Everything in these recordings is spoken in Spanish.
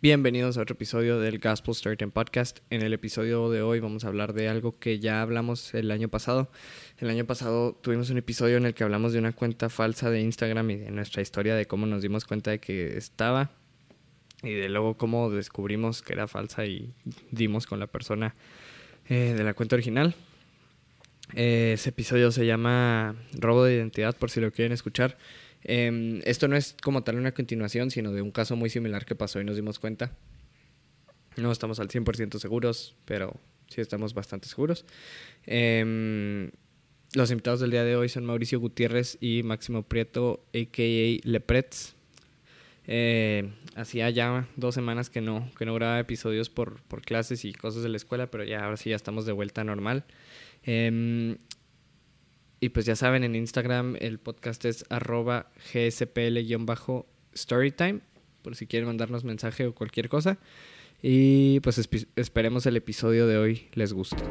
Bienvenidos a otro episodio del Gospel Storytime Podcast. En el episodio de hoy vamos a hablar de algo que ya hablamos el año pasado. El año pasado tuvimos un episodio en el que hablamos de una cuenta falsa de Instagram y de nuestra historia de cómo nos dimos cuenta de que estaba y de luego cómo descubrimos que era falsa y dimos con la persona eh, de la cuenta original. Eh, ese episodio se llama Robo de Identidad por si lo quieren escuchar. Em, esto no es como tal una continuación, sino de un caso muy similar que pasó y nos dimos cuenta. No estamos al 100% seguros, pero sí estamos bastante seguros. Em, los invitados del día de hoy son Mauricio Gutiérrez y Máximo Prieto, a.k.a. Lepretz. Eh, hacía ya dos semanas que no, que no grababa episodios por, por clases y cosas de la escuela, pero ya ahora sí ya estamos de vuelta normal. Eh, y pues ya saben, en Instagram el podcast es arroba gspl-storytime, por si quieren mandarnos mensaje o cualquier cosa. Y pues esperemos el episodio de hoy les guste.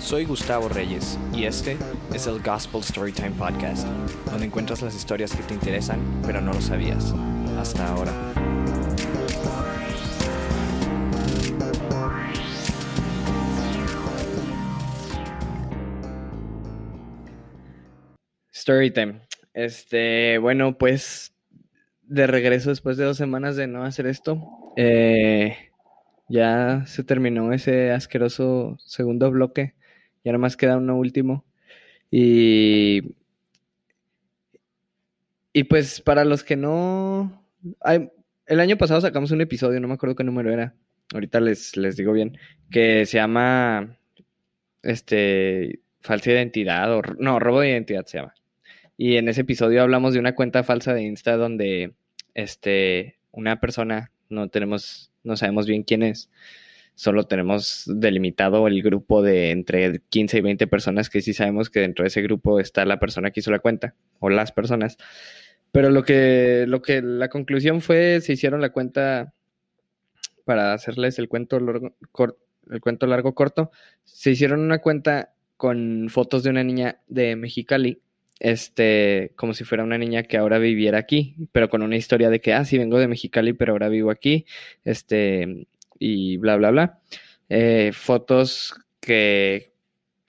Soy Gustavo Reyes y este es el Gospel Storytime Podcast, donde encuentras las historias que te interesan pero no lo sabías hasta ahora. Storytime. Este, bueno, pues de regreso después de dos semanas de no hacer esto, eh, ya se terminó ese asqueroso segundo bloque. Y ahora más queda uno último. Y, y pues para los que no... el año pasado sacamos un episodio, no me acuerdo qué número era. Ahorita les, les digo bien. Que se llama... Este... Falsa identidad o... No, robo de identidad se llama. Y en ese episodio hablamos de una cuenta falsa de Insta donde este, una persona, no tenemos, no sabemos bien quién es, solo tenemos delimitado el grupo de entre 15 y 20 personas que sí sabemos que dentro de ese grupo está la persona que hizo la cuenta o las personas. Pero lo que, lo que la conclusión fue, se hicieron la cuenta para hacerles el cuento largo, el cuento largo corto, se hicieron una cuenta con fotos de una niña de Mexicali este, como si fuera una niña que ahora viviera aquí, pero con una historia de que, ah, sí, vengo de Mexicali, pero ahora vivo aquí, este, y bla, bla, bla. Eh, fotos que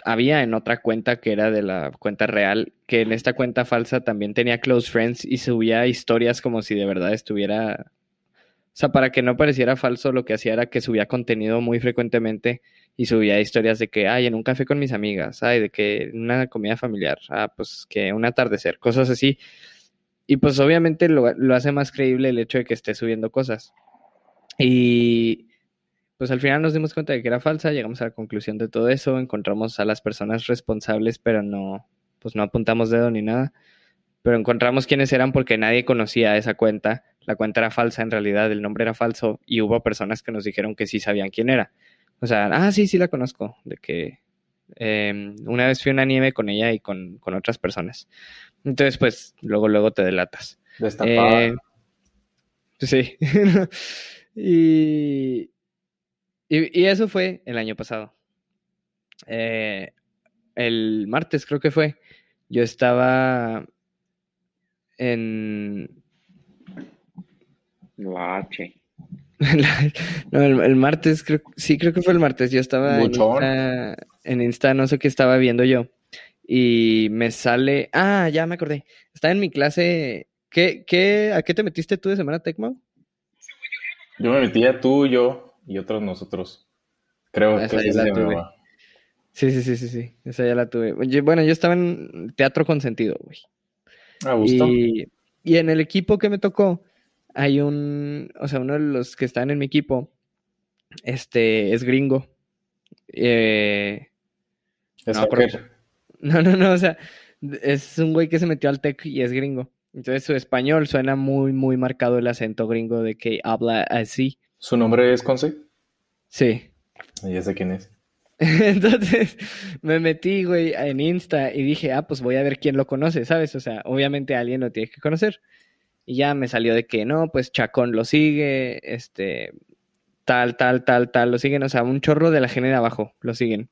había en otra cuenta que era de la cuenta real, que en esta cuenta falsa también tenía close friends y subía historias como si de verdad estuviera... O sea, para que no pareciera falso, lo que hacía era que subía contenido muy frecuentemente y subía historias de que, ay, en un café con mis amigas, ay, de que una comida familiar, ah, pues que un atardecer, cosas así. Y pues obviamente lo, lo hace más creíble el hecho de que esté subiendo cosas. Y pues al final nos dimos cuenta de que era falsa, llegamos a la conclusión de todo eso, encontramos a las personas responsables, pero no, pues no apuntamos dedo ni nada. Pero encontramos quiénes eran porque nadie conocía esa cuenta. La cuenta era falsa en realidad, el nombre era falso y hubo personas que nos dijeron que sí sabían quién era. O sea, ah, sí, sí la conozco, de que em, una vez fui a una nieve con ella y con, otras personas. Entonces, pues, luego, luego te delatas. Destapada. Eh, sí. y, y, eso fue el año pasado. Eh, el martes creo que fue. Yo estaba en... no, el, martes, creo, sí, creo que fue el martes. Yo estaba en Insta, no sé qué estaba viendo yo. Y me sale. Ah, ya me acordé. Estaba en mi clase. ¿Qué, qué, ¿A qué te metiste tú de semana, Tecmo? Yo me metía tú, yo y otros nosotros. Creo que sí la tuve. Sí, sí, sí, sí, sí. Esa ya la tuve. Bueno, yo estaba en teatro con sentido, güey. A gusto. Y, y en el equipo que me tocó, hay un, o sea, uno de los que están en mi equipo, este, es gringo. Eh, no, no, no, no, o sea, es un güey que se metió al tech y es gringo. Entonces su español suena muy, muy marcado el acento gringo de que habla así. ¿Su nombre es Conce? Sí. Ya sé quién es. Entonces me metí, güey, en Insta y dije, ah, pues voy a ver quién lo conoce, ¿sabes? O sea, obviamente alguien lo tiene que conocer. Y ya me salió de que no, pues Chacón lo sigue, este, tal, tal, tal, tal, lo siguen, o sea, un chorro de la gente de abajo lo siguen.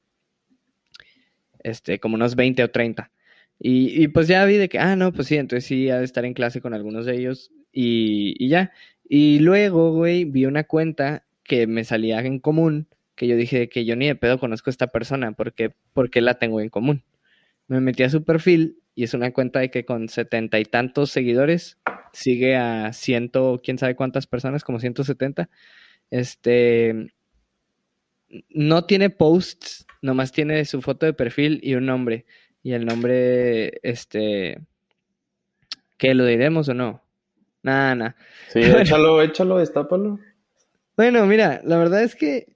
Este, como unos 20 o 30. Y, y, pues ya vi de que, ah, no, pues sí, entonces sí, ha de estar en clase con algunos de ellos. y, y ya. Y luego, güey, vi una cuenta que me salía en común, que yo dije que yo ni de pedo conozco a esta persona, porque, porque la tengo en común. Me metí a su perfil y es una cuenta de que con setenta y tantos seguidores sigue a ciento, quién sabe cuántas personas, como 170. Este, no tiene posts, nomás tiene su foto de perfil y un nombre. Y el nombre, este, ¿qué lo diremos o no? Nada, nada. Sí, échalo, échalo, destápalo. Bueno, mira, la verdad es que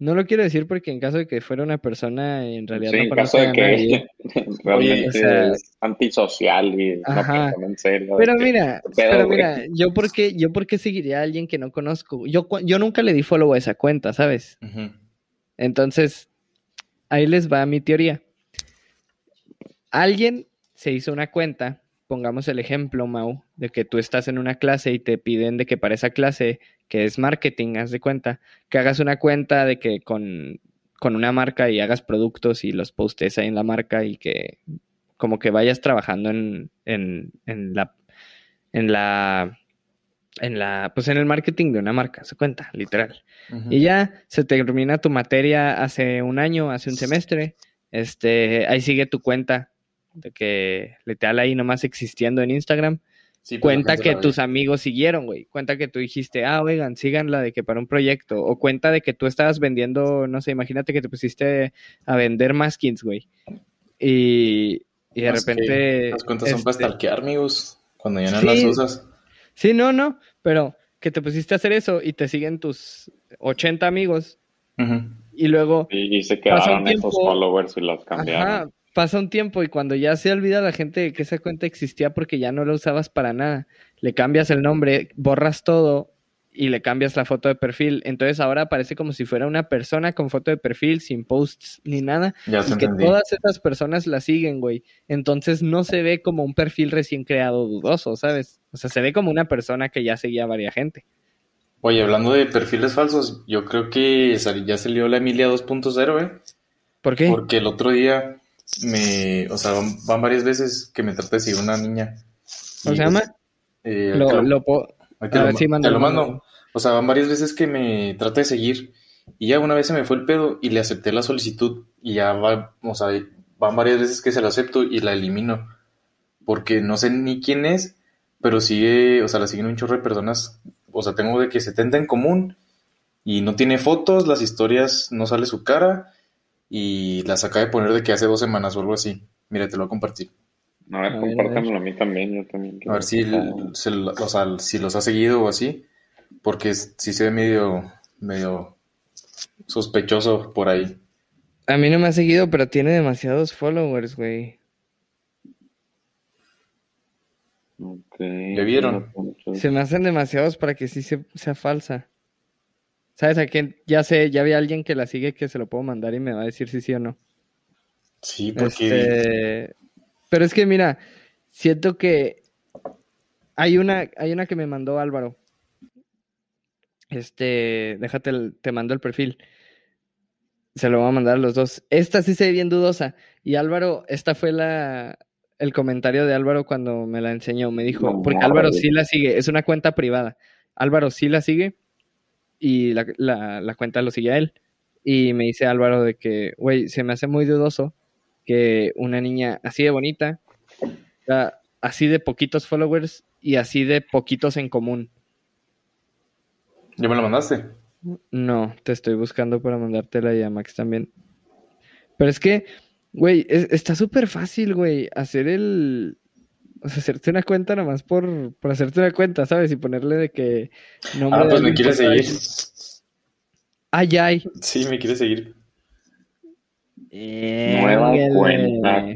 no lo quiero decir porque en caso de que fuera una persona en realidad Sí, no en caso de que nadie. realmente o sea- es antisocial y Ajá. persona en serio. Pero que, mira, ¿qué pedo, pero mira, yo por qué, yo por qué seguiría a alguien que no conozco. Yo, yo nunca le di follow a esa cuenta, ¿sabes? Entonces, ahí les va mi teoría. Alguien se hizo una cuenta, pongamos el ejemplo, Mau, de que tú estás en una clase y te piden de que para esa clase, que es marketing, haz de cuenta, que hagas una cuenta de que con, con una marca y hagas productos y los postes ahí en la marca y que como que vayas trabajando en, en, en la en la en la pues en el marketing de una marca, se cuenta, literal. Y ya se termina tu materia hace un año, hace un semestre. Este, ahí sigue tu cuenta de que literal ahí nomás existiendo en Instagram. Sí, pues, Cuenta que tus amigos siguieron, güey. Cuenta que tú dijiste, ah, oigan, síganla de que para un proyecto. O cuenta de que tú estabas vendiendo, no sé, imagínate que te pusiste a vender maskins, güey. Y, y de Es repente. Las cuentas son para este, stalkear, amigos. Cuando ya no Sí. las usas. Sí, no, no, pero que te pusiste a hacer eso y te siguen tus 80 amigos y luego Y, y se quedaron esos tiempo- followers y los cambiaron. Ajá, pasa un tiempo y cuando ya se olvida la gente que esa cuenta existía porque ya no la usabas para nada, le cambias el nombre, borras todo y le cambias la foto de perfil. Entonces ahora parece como si fuera una persona con foto de perfil, sin posts ni nada, Ya y que entendí. todas esas personas la siguen, güey. Entonces no se ve como un perfil recién creado dudoso, ¿sabes? O sea, se ve como una persona que ya seguía a varias gente. Oye, hablando de perfiles falsos, yo creo que ya salió la Emilia 2.0, ¿eh? ¿Por qué? Porque el otro día me, o sea, van, van varias veces que me trata de seguir una niña. ¿Cómo se llama? eh, Lo, lo- ahí te lo sí, lo mando. O sea, van varias veces que me trata de seguir y ya una vez se me fue el pedo y le acepté la solicitud y ya va, o sea, van varias veces que se la acepto y la elimino porque no sé ni quién es, pero sigue, o sea, la siguen un chorro de personas, o sea, tengo de que 70 en común y no tiene fotos, las historias no sale su cara y las acaba de poner de que hace dos semanas o algo así. Mira, te lo voy a compartir. A ver, A compártamelo a mí también, yo también. A ver si, se lo- o sea, si los ha seguido o así, porque sí se ve medio, medio sospechoso por ahí. A mí no me ha seguido, pero tiene demasiados followers, güey. Ok, ¿Le vieron? Se me hacen demasiados para que sí se- sea falsa. ¿Sabes a quién? Ya sé, ya vi a alguien que la sigue que se lo puedo mandar y me va a decir si sí o no. Sí, porque Este, Pero es que mira, siento que hay una, hay una que me mandó Álvaro. Este, déjate, el- te mando el perfil. Se lo voy a mandar a los dos. Esta sí se ve bien dudosa. Y Álvaro, esta fue la, el comentario de Álvaro cuando me la enseñó. Me dijo, porque Álvaro sí la sigue, es una cuenta privada. Álvaro sí la sigue y la, la- la cuenta lo sigue a él. Y me dice Álvaro de que, güey, se me hace muy dudoso que una niña así de bonita, da- así de poquitos followers y así de poquitos en común. ya me lo mandaste. No, te estoy buscando para mandártela y a Max también. Pero es que, güey, es- está súper fácil, güey, hacer el... O sea, hacerte una cuenta nomás por, por hacerte una cuenta, ¿sabes? Y ponerle de que... nombre Ah, pues me quiere seguir. Ay, ay. Sí, me quiere seguir. Nueva Éngale. cuenta.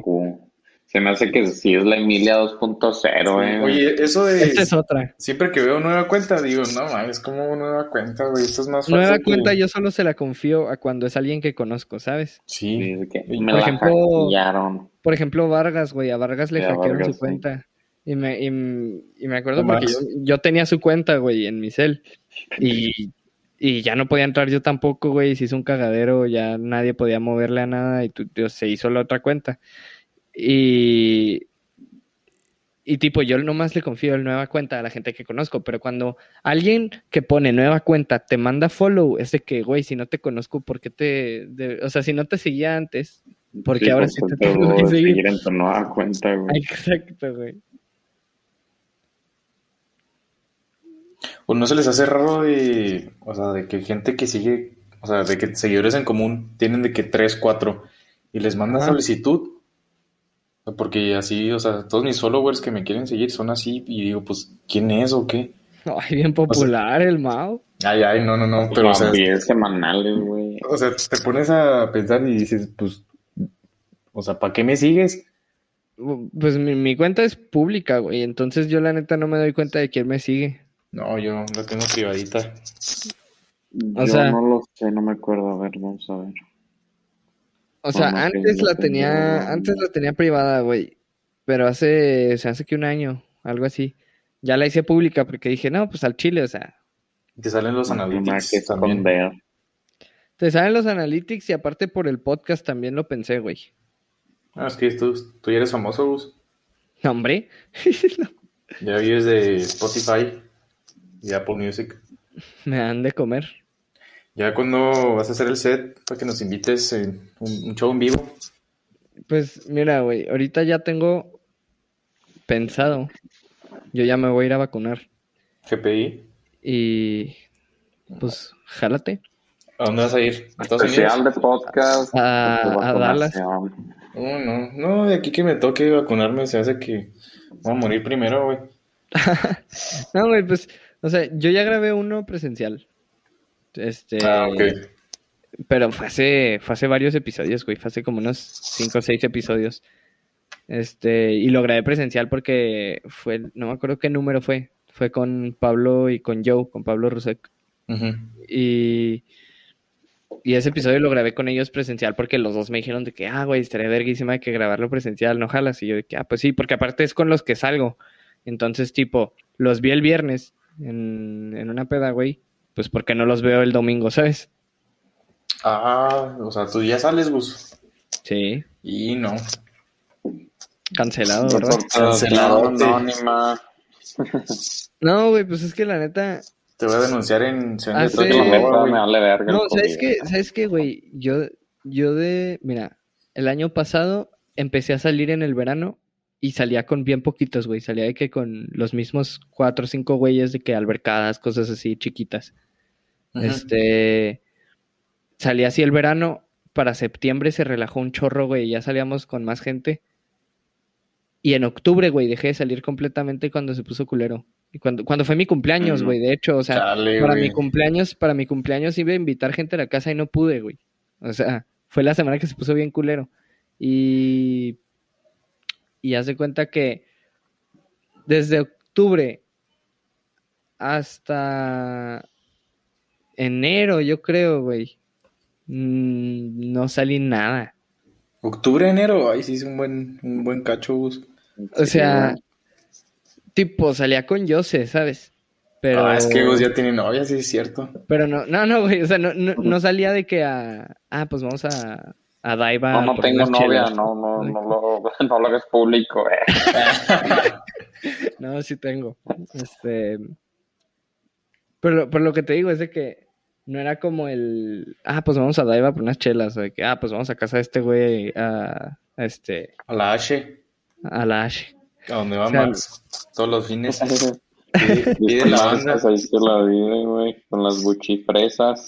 Se me hace que sí es la Emilia 2.0, eh. Oye, eso de Esta es otra. siempre que veo nueva cuenta, digo, no mames, como nueva cuenta, güey, esto es más Nueva falso que- cuenta yo solo se la confío a cuando es alguien que conozco, ¿sabes? Sí. Sí, de que Por me la ejemplo, hackearon. Por ejemplo, Vargas, güey, a Vargas le Sí, hackearon Vargas, su sí. cuenta. Y me, y, y me acuerdo porque yo, tenía su cuenta, güey, en mi cel. Y, y ya no podía entrar yo tampoco, güey. Se hizo un cagadero, ya nadie podía moverle a nada y tu- tío, se hizo la otra cuenta. Y, Y tipo, yo nomás le confío en nueva cuenta a la gente que conozco, pero cuando alguien que pone nueva cuenta te manda follow, es de que, güey, si no te conozco, ¿por qué te...? de- o sea, si no te seguía antes, porque Sí, ahora pues, sí te te tengo que seguir. seguir en tu nueva cuenta, güey. Exacto, güey. ¿O no se les hace raro de, o sea, de que gente que sigue, o sea, de que seguidores en común tienen de que tres, cuatro y les mandan Ajá. solicitud? Porque así, o sea, todos mis followers que me quieren seguir son así y digo, pues, ¿quién es o qué? Ay, bien popular el Mao. Ay, ay, no, no, no, pero, o Los sea, 10 semanales, güey. o sea, te pones a pensar y dices, pues, o sea, ¿para qué me sigues? Pues mi, mi cuenta es pública, güey. Entonces yo la neta no me doy cuenta de quién me sigue. No, yo la tengo privadita. O Yo sea- no lo sé, no me acuerdo. A ver, vamos a ver. O sea, antes la tenía, antes la tenía privada, güey. Pero hace, se hace que un año, algo así. Ya la hice pública porque dije, no, pues al chile, o sea, Te salen los analytics también. te salen los analytics y aparte por el podcast también lo pensé, güey. Ah, es que tú, tú ya eres famoso, Gus. No, hombre. Ya vives de Spotify y Apple Music. Me han de comer. Ya cuando vas a hacer el set para que nos invites en un, un show en vivo. Pues mira, güey, ahorita ya tengo pensado. Yo ya me voy a ir a vacunar. GPI. Y pues, jálate. ¿A dónde vas a ir? ¿A Estados Especial Unidos? de podcast. A- Dallas. No, no, no, de aquí que me toque vacunarme se hace que voy a morir primero, güey. No, güey, pues, o sea, yo ya grabé uno presencial. Este, Ah, ok. pero fue hace, fue hace varios episodios, güey, fue hace como unos 5 o 6 episodios. Este, y lo grabé presencial porque fue, no me acuerdo qué número fue, fue con Pablo y con Joe, con Pablo Rusek. Y, y ese episodio lo grabé con ellos presencial porque los dos me dijeron de que, ah, güey, estaría verguísima de que grabarlo presencial, no jalas. Y yo de que, ah, pues sí, porque aparte es con los que salgo. Entonces, tipo, los vi el viernes en, en una peda, güey, pues porque no los veo el domingo, ¿sabes? Ah, o sea, tú ya sales, Gus. Sí, Y no. cancelado, ¿verdad? Cancelado, anónima. No, güey, pues es que la neta, Te voy a denunciar en Sí. me vale verga. No, ¿sabes qué? ¿Sabes qué, güey? Yo, yo de, mira, el año pasado empecé a salir en el verano y salía con bien poquitos, güey. Salía de que con los mismos cuatro o cinco güeyes de que albercadas, cosas así chiquitas. Este, salía así el verano, para septiembre se relajó un chorro, güey, ya salíamos con más gente. Y en octubre, güey, dejé de salir completamente cuando se puso culero. Y cuando, cuando fue mi cumpleaños, Ujú. güey, de hecho, o sea, para güey. mi cumpleaños, para mi cumpleaños iba a invitar gente a la casa y no pude, güey. O sea, fue la semana que se puso bien culero. Y y haz de cuenta que desde octubre hasta enero, yo creo, güey, mm, no salí nada. Octubre, enero, ay, sí, es un buen, un buen cacho, Gus. O sea, tipo, salía con Jose, ¿sabes? Pero, Ah, es que Gus ya tiene novia, sí, es cierto. pero no, no, no, güey, o sea, no, no, no salía de que a, ah, pues vamos a, a Daiva. No, no tengo novia, chelas. no, no, no lo, no lo hagas público, eh. No, sí tengo. Este. Pero, pero lo que te digo es de que no era como el. Ah, pues vamos a Daiva por unas chelas. O de que, ah, pues vamos a casa de este güey a, a este. A la H, A la Ash. a donde va O sea, Max. Todos los fines. Pide, pide la banda. Ahí se la vive, güey, con las buchifresas.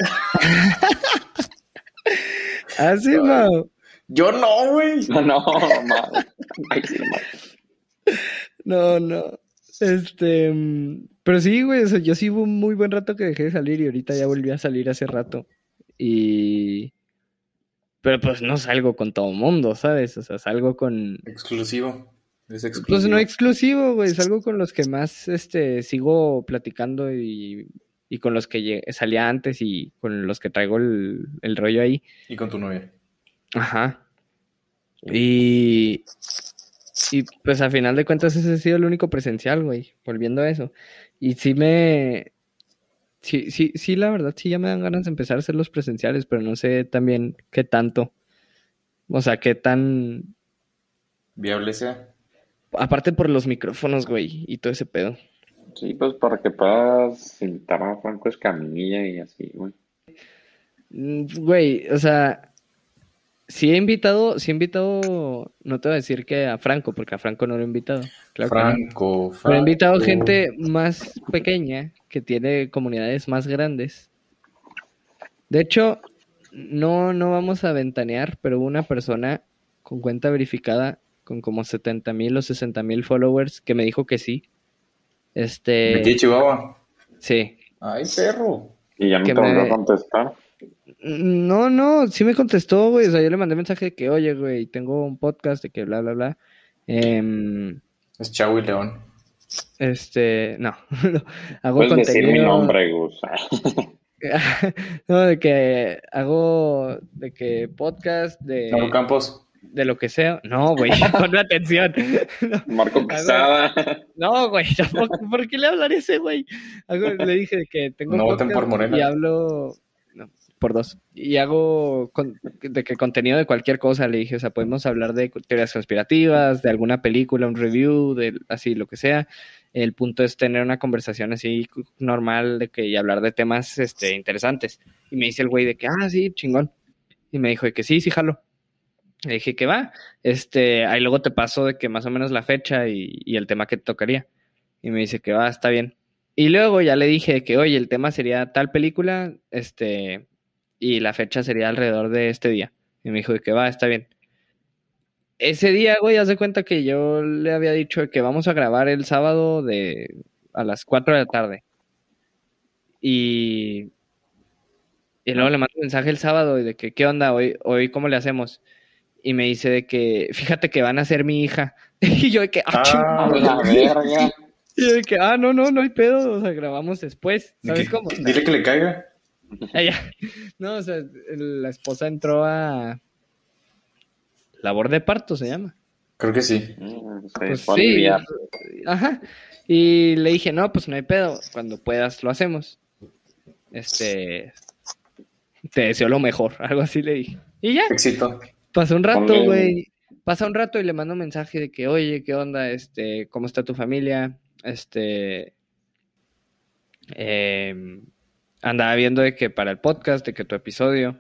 Ah, sí, no. Yo no, güey. No, no, madre. Ay, sí, madre. No, no. Este. mm, Pero sí, güey. o sea, yo sí hubo un muy buen rato que dejé de salir y ahorita ya volví a salir hace rato. Y. Pero pues no salgo con todo mundo, ¿sabes? O sea, salgo con. Exclusivo. Es exclusivo. Pues no exclusivo, güey, es algo con los que más este, sigo platicando y, y con los que salía antes y con los que traigo el, el rollo ahí. Y con tu novia. Ajá. Y, y pues a final de cuentas ese ha sido el único presencial, güey, volviendo a eso. Y sí me... Sí, sí, sí, la verdad, sí ya me dan ganas de empezar a hacer los presenciales, pero no sé también qué tanto. O sea, qué tan... Viable sea. Aparte por los micrófonos, güey, y todo ese pedo. Sí, pues para que puedas invitar a Franco Escamilla y así, güey. Mm, Güey, o sea, sí he invitado, sí he invitado, no te voy a decir que a Franco, porque a Franco no lo he invitado. Claro que no. Franco, Franco. Pero he invitado gente más pequeña que tiene comunidades más grandes. De hecho, no, no vamos a ventanear, pero hubo una persona con cuenta verificada con como 70 mil o 60 mil followers que me dijo que sí. ¿De Este, qué Chihuahua? sí. Ay, perro. Y ya te volvió me- a contestar. No, no, sí me contestó, güey. O sea, yo le mandé mensaje de que, oye, güey, tengo un podcast de que bla, bla, bla. Em, Es Chavo y León. este, no, hago Puedes decir mi contenido. nombre, Gus. no, de que hago, de que podcast, de, Mauro Campos. De lo que sea. No, güey, ponme atención. No, Marco Quesada. No, güey, tampoco. ¿Por qué le hablaré a ese güey? Le dije de que tengo un No voten por Morena. y hablo no, por dos. Y hago con- de que contenido de cualquier cosa, le dije, o sea, podemos hablar de teorías conspirativas, de alguna película, un review, de así lo que sea. El punto es tener una conversación así normal de que y hablar de temas este interesantes. Y me dice el güey de que, ah, sí, chingón. Y me dijo de que sí, sí, jalo. Le dije que va. Este, ahí luego te paso de que más o menos la fecha y, el tema que te tocaría. Y me dice que va, está bien. Y luego ya le dije que, oye, el tema sería tal película, este, y la fecha sería alrededor de este día. Y me dijo que va, está bien. Ese día, güey, haz de cuenta que yo le había dicho que vamos a grabar el sábado de a las 4 de la tarde. Y, y luego le mando mensaje el sábado y de que, ¿qué onda? Hoy, hoy ¿cómo le hacemos? Y me dice de que, fíjate que van a ser mi hija. Y yo de que, ah, Ah, la verga. Y yo de que, ah, no, no, no hay pedo, o sea, grabamos después, De ¿sabes cómo? Dile que le caiga. Ah, ya. No, o sea, la esposa entró a labor de parto, se llama. Creo que sí. Mm, Pues sí, ajá. Y le dije, no, pues no hay pedo, cuando puedas lo hacemos. Este, te deseo lo mejor, algo así le dije. Y ya, Éxito. Pasó un rato, güey. Pasa un rato y le mando un mensaje de que, oye, ¿qué onda? Este, ¿cómo está tu familia? Este, em, andaba viendo de que para el podcast, de que tu episodio,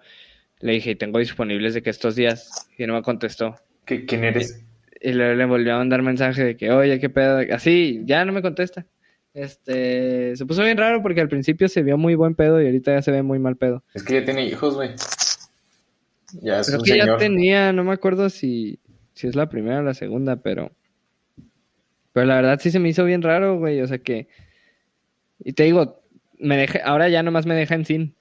le dije, tengo disponibles de que estos días, y no me contestó. ¿Qué- ¿Quién eres? Y luego le volvió a mandar mensaje de que, oye, qué pedo, así, ya no me contesta. Este, se puso bien raro porque al principio se vio muy buen pedo y ahorita ya se ve muy mal pedo. Es que ya tiene hijos, güey. Ya es Creo un que ya tenía, no me acuerdo si, si es la primera o la segunda, pero. Pero la verdad sí se me hizo bien raro, güey. O sea que. Y te digo, me deja, ahora ya nomás me deja en sin.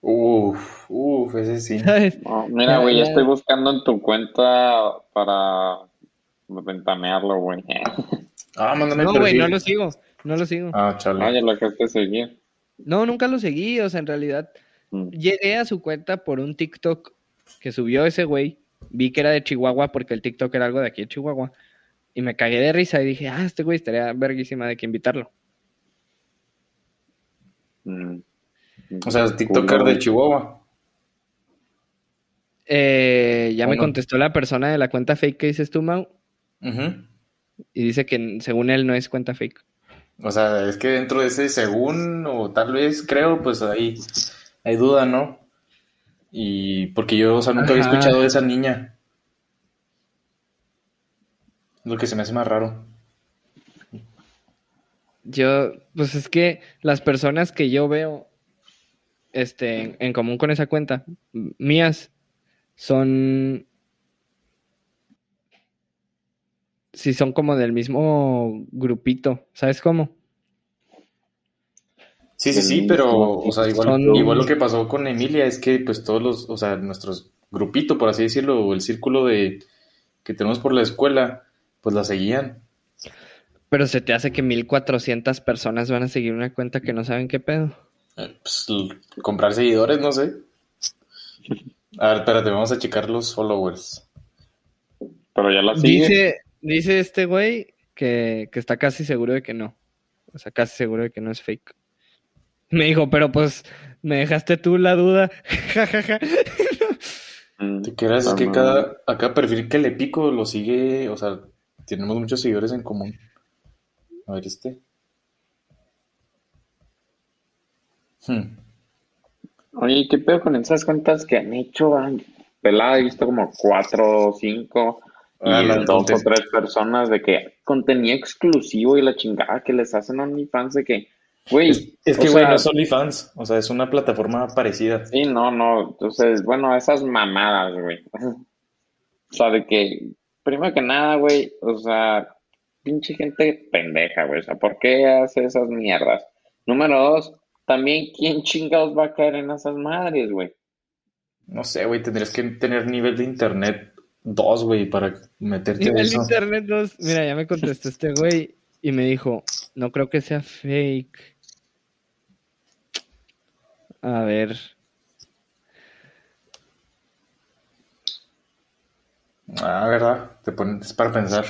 Uf, uf, ese sí. Mira, güey, ya estoy buscando en tu cuenta para ventanearlo, güey. Ah, mándame No, güey, no lo sigo. No lo sigo. Ah, chale. ya lo dejaste seguir. No, nunca lo seguí. O sea, en realidad, Mm. llegué a su cuenta por un TikTok que subió ese güey. Vi que era de Chihuahua porque el TikTok era algo de aquí de Chihuahua. Y me cagué de risa y dije, ah, este güey estaría verguísima de que invitarlo. Mm. O sea, TikToker de Chihuahua. Eh, ya me contestó la persona de la cuenta fake que dices tú, Mau, y dice que según él no es cuenta fake. O sea, es que dentro de ese según, o tal vez creo, pues ahí hay duda, ¿no? Y porque yo, o sea, nunca había escuchado de esa niña. Lo que se me hace más raro. Yo, pues es que las personas que yo veo este, en, en común con esa cuenta, mías, son... Sí, son como del mismo grupito, ¿sabes cómo? Sí, sí, sí, pero, o sea, igual, Son- igual lo que pasó con Emilia es que, pues, todos los, o sea, nuestros grupito, por así decirlo, o el círculo de que tenemos por la escuela, pues la seguían. Pero se te hace que 1400 personas van a seguir una cuenta que no saben qué pedo. Eh, pues, comprar seguidores, no sé. A ver, espérate, vamos a checar los followers. Pero ya la sigue. Dice, dice este güey que, que está casi seguro de que no. O sea, casi seguro de que no es fake. Me dijo, pero pues me dejaste tú la duda. Ja, ja, ja. Mm. ¿Te quieras? Es que cada, a cada perfil que le pico lo sigue, o sea, Tenemos muchos seguidores en común. A ver este. Hmm. Oye, ¿qué pedo con esas cuentas que han hecho? ah? Pelada, he visto como cuatro o cinco y Ah, la de dos o tres personas de que contenido exclusivo y la chingada que les hacen a OnlyFans de que, güey, Es, que, güey, no es OnlyFans. O sea, es una plataforma parecida. Sí, no, no. Entonces, bueno, esas mamadas, güey. O sea, de que, primero que nada, güey, o sea, pinche gente pendeja, güey. O sea, ¿por qué hace esas mierdas? Número dos, también, ¿quién chingados va a caer en esas madres, güey? No sé, güey, tendrías que tener nivel de internet 2, güey, para meterte Nivel eso. internet 2. Mira, ya me contestó este güey y me dijo, no creo que sea fake. A ver. Ah, ¿verdad? Te pones para pensar.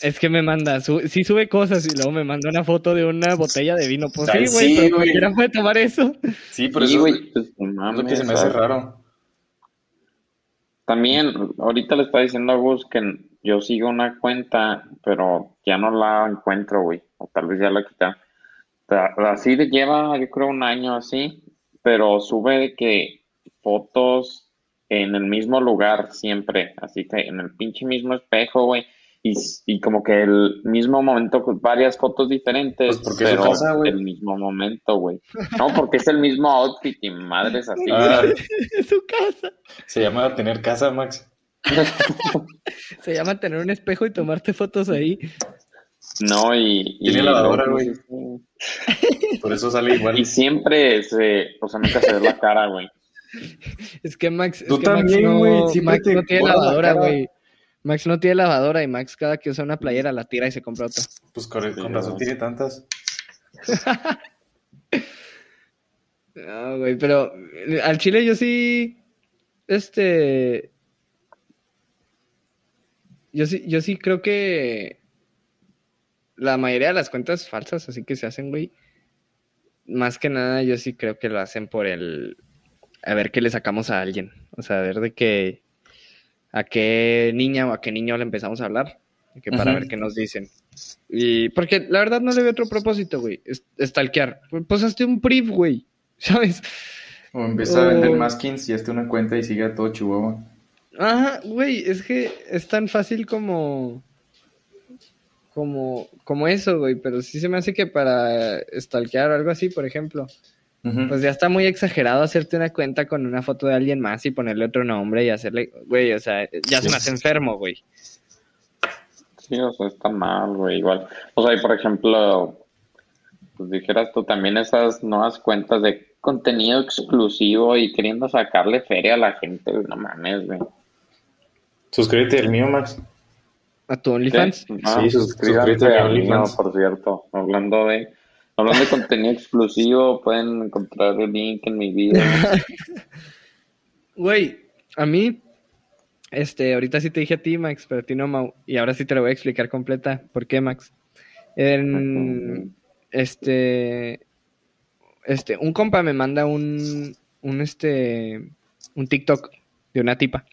Es que me manda, su- sí sube cosas y luego me manda una foto de una botella de vino. Pues Ay, sí, güey, sí, pero güey. cualquiera puede tomar eso. Sí, por Sí, eso güey, pues, no es lo mames, que se me hace raro. También, ahorita le está diciendo a Gus que yo sigo una cuenta, pero ya no la encuentro, güey. O tal vez ya la quitaron. Ta- Así lleva, yo creo, un año así, pero sube de que fotos en el mismo lugar siempre. Así que en el pinche mismo espejo, güey. Y, como que el mismo momento, con varias fotos diferentes, Pues porque es pero casa, el mismo momento, güey. No, porque es el mismo outfit y madres así, Ah. Es su casa. se llama tener casa, Max. Se llama tener un espejo y tomarte fotos ahí. No, y... y Tiene lavadora, güey. sí. Por eso sale igual. Y siempre se, o sea, nunca se ve la cara, güey. Es que Max, es Tú que Max también, no, güey, Max te no tiene borras la lavadora, güey. Max no tiene lavadora y Max cada que usa una playera la tira y se compra otra. Pues con, con razón tiene tantas. No, güey, pero eh, al chile yo sí, este, yo sí, yo sí creo que la mayoría de las cuentas falsas, así que se hacen, güey, más que nada yo sí creo que lo hacen por el, a ver qué le sacamos a alguien, o sea, a ver de qué, a qué niña o a qué niño le empezamos a hablar, que para ver qué nos dicen. Y porque la verdad no le veo otro propósito, güey, es, stalkear. Pues hazte un priv, güey, ¿sabes? O empieza a vender Oh. maskins y hazte una cuenta y sigue a todo Chihuahua. Ajá, güey, es que es tan fácil como. Como, como eso, güey, pero sí se me hace que para stalkear o algo así, por ejemplo, pues ya está muy exagerado hacerte una cuenta con una foto de alguien más y ponerle otro nombre y hacerle, güey, o sea, ya se me hace enfermo, güey. Sí, o sea, está mal, güey, igual. O sea, y por ejemplo, pues dijeras tú también esas nuevas cuentas de contenido exclusivo y queriendo sacarle feria a la gente, güey, no mames, güey. Suscríbete al mío, Max. A tu OnlyFans. ¿Qué? Ah, Sí, sus- suscríbanse suscríbete a OnlyFans. por cierto. Hablando de, hablando de contenido exclusivo, pueden encontrar el link en mi video. Güey, a mí, este, ahorita sí te dije a ti, Max, pero a ti no, Mau. Y ahora sí te lo voy a explicar completa. ¿Por qué, Max? En, este, este, un compa me manda un, un, este, un TikTok de una tipa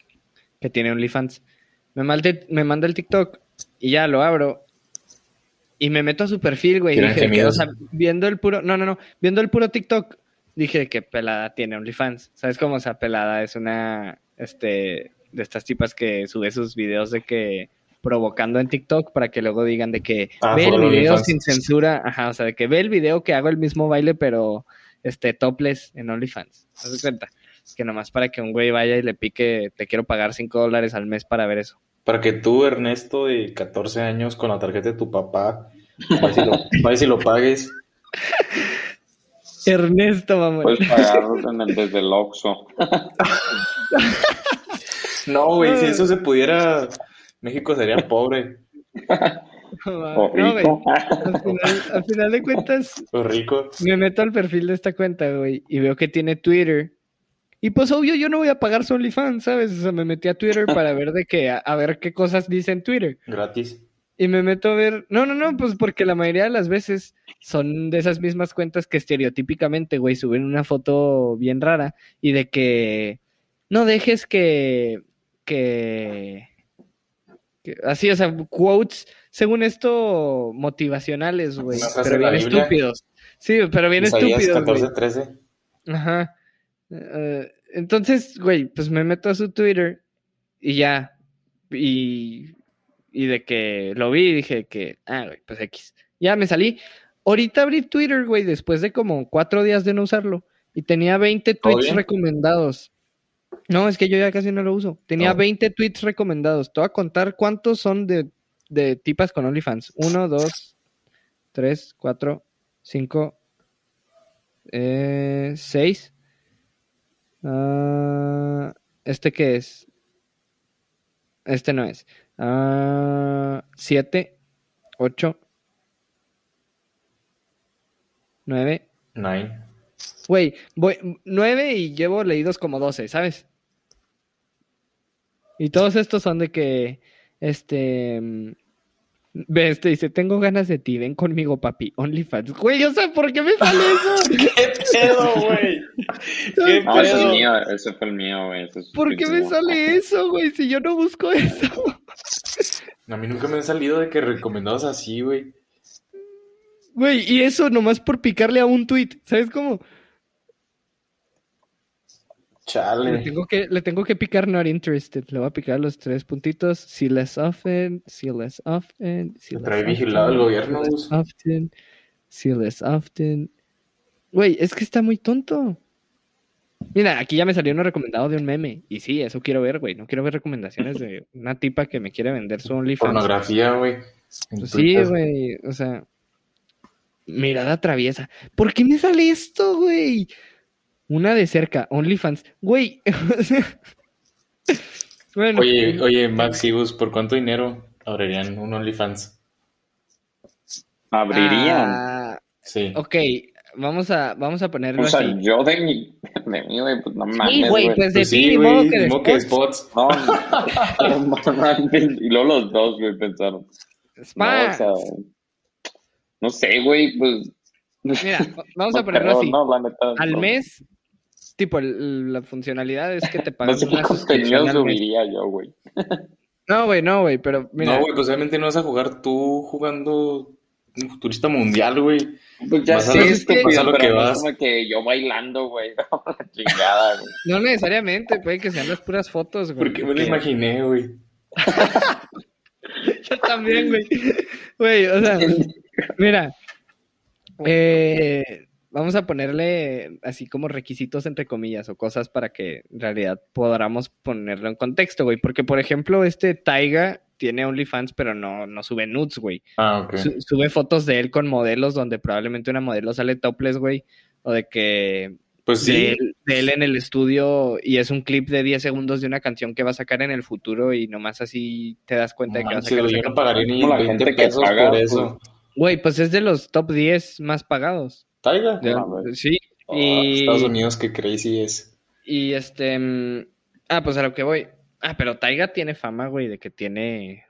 que tiene OnlyFans. Me, malde- me manda el TikTok y ya lo abro. Y me meto a su perfil, güey. Dije, que, o sea, viendo el puro, no, no, no, viendo el puro TikTok, dije que Pelada tiene OnlyFans. ¿Sabes cómo? O sea, Pelada es una, este, de estas tipas que sube sus videos de que provocando en TikTok para que luego digan de que Ah, ve el video sin censura, ajá, o sea, de que ve el video que hago el mismo baile, pero este topless en OnlyFans. ¿Te das cuenta? Que nomás para que un güey vaya y le pique, te quiero pagar 5 dólares al mes para ver eso. Para que tú, Ernesto, de 14 años, con la tarjeta de tu papá, vayas y lo, vayas y lo pagues. Ernesto, mamá. Puedes pagar en el, desde el Oxxo. No, güey, si eso se pudiera, México sería pobre No, güey. Al final, al final de cuentas, rico. me meto al perfil de esta cuenta, güey, y veo que tiene Twitter. Y pues obvio, yo no voy a pagar su OnlyFans, ¿sabes? O sea, me metí a Twitter para ver de qué, a, a ver qué cosas dice en Twitter. Gratis. Y me meto a ver. No, no, no, pues porque la mayoría de las veces son de esas mismas cuentas que estereotípicamente, güey, suben una foto bien rara y de que no dejes que. que. Que- Así, o sea, quotes, según esto, motivacionales, güey. Pero bien estúpidos. Sí, pero bien estúpidos, güey. 14, 13. Ajá. Eh, entonces, güey, pues me meto a su Twitter y ya. Y, y de que lo vi dije que, ah, güey, pues X. Ya me salí. Ahorita abrí Twitter, güey, después de como cuatro días de no usarlo. Y tenía 20 ¿Todo tweets bien? recomendados. No, es que yo ya casi no lo uso. Tenía Oh. 20 tweets recomendados. Te voy a contar cuántos son de, de tipas con OnlyFans. Uno, dos, tres, cuatro, cinco, eh, seis. Ah, ¿Este qué es? Este no es. Ah, siete, ocho, nueve. Nine. Güey, voy nueve y llevo leídos como doce, ¿sabes? Y todos estos son de que, este, mm, ve, este dice, tengo ganas de ti, ven conmigo, papi, OnlyFans. Güey, yo sé por qué me sale eso. ¿Qué pedo, güey? ¿Qué No, ese es pedo? mío, ese fue el mío, güey. ese es ¿Por qué me sale eso, güey? Si yo no busco eso. A mí nunca me han salido de que recomendados así, güey. Güey, y eso nomás por picarle a un tweet, ¿sabes cómo? Le Chale. tengo que, le tengo que picar not interested. Le voy a picar los tres puntitos. See less often, see less often, less trae vigilado el gobierno, Gus. less often, see less often. Güey, es que está muy tonto. Mira, aquí ya me salió uno recomendado de un meme. Y sí, eso quiero ver, güey. No quiero ver recomendaciones de una tipa que me quiere vender su OnlyFans. Pornografía, güey. Pues sí, güey. O sea, mirada traviesa. ¿Por qué me sale esto, güey? Una de cerca, OnlyFans. Güey. o sea, bueno, Oye, oye, Max y Gus, ¿por cuánto dinero abrirían un OnlyFans? Abrirían. ah, Sí. ok, vamos a, vamos a ponerlo o sea, así. yo de mi, de mí, güey, pues no mames, Sí, güey, pues de Pues sí, ni modo güey, que de ni modo que spots. spots. No, no, no mames. Y luego los dos, güey, pensaron. No, Spa. o sea, no sé, güey, pues. Mira, vamos a no ponerlo así. No, la neta. Al no. Tipo, el- la funcionalidad es que te pagan No sé qué contenido subiría yo, güey. No, güey, no, güey, pero mira. No, güey, pues obviamente no vas a jugar tú jugando un futurista mundial, güey. Pues ya Vas a sé, lo- estúpido, vas a lo que es vas. como que yo bailando, güey. No, la chingada, güey. No necesariamente, puede que sean las puras fotos, güey. Porque me lo imaginé, güey. Yo también, güey. Güey, o sea, mira. eh, vamos a ponerle así como requisitos entre comillas o cosas para que en realidad podamos ponerlo en contexto, güey. Porque, por ejemplo, este Taiga tiene OnlyFans, pero no, no sube nudes, güey. Ah, ok. Su- sube fotos de él con modelos donde probablemente una modelo sale topless, güey. O de que Pues de, sí. él, de él en el estudio y es un clip de 10 segundos de una canción que va a sacar en el futuro y nomás así te das cuenta de que va a sacar yo no pagaría ni Como la 20 gente que pesos paga, por eso. Güey, pues es de los top 10 más pagados. Taiga. Ah, güey. sí. Oh, y, Estados Unidos, qué crazy es. y este. mm, Ah, pues a lo que voy. Ah, pero Taiga tiene fama, güey, de que tiene.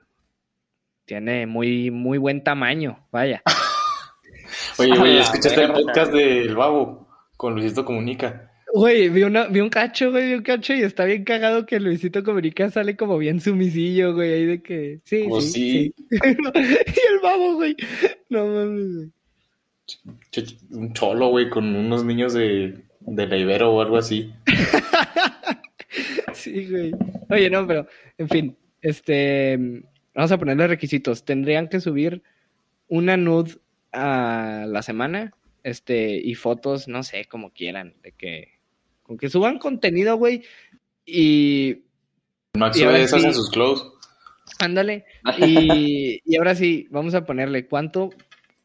Tiene muy, muy buen tamaño. Vaya. Oye, güey, ¿escuchaste el podcast del Babo con Luisito Comunica? Güey, vi, una, vi un cacho, güey, vi un cacho y está bien cagado que Luisito Comunica sale como bien sumisillo, güey, ahí de que. Sí, Oh, sí. sí. sí. y el babo, güey. No mames, güey. Un cholo, güey, con unos niños de, de la Ibero o algo así. Sí, güey. Oye, no, pero, en fin, este, vamos a ponerle requisitos. Tendrían que subir una nude a la semana, este, y fotos, no sé, como quieran, de que, con que suban contenido, güey, y Max sube esas sí. en sus clothes. ándale, y, y ahora sí, vamos a ponerle, ¿cuánto,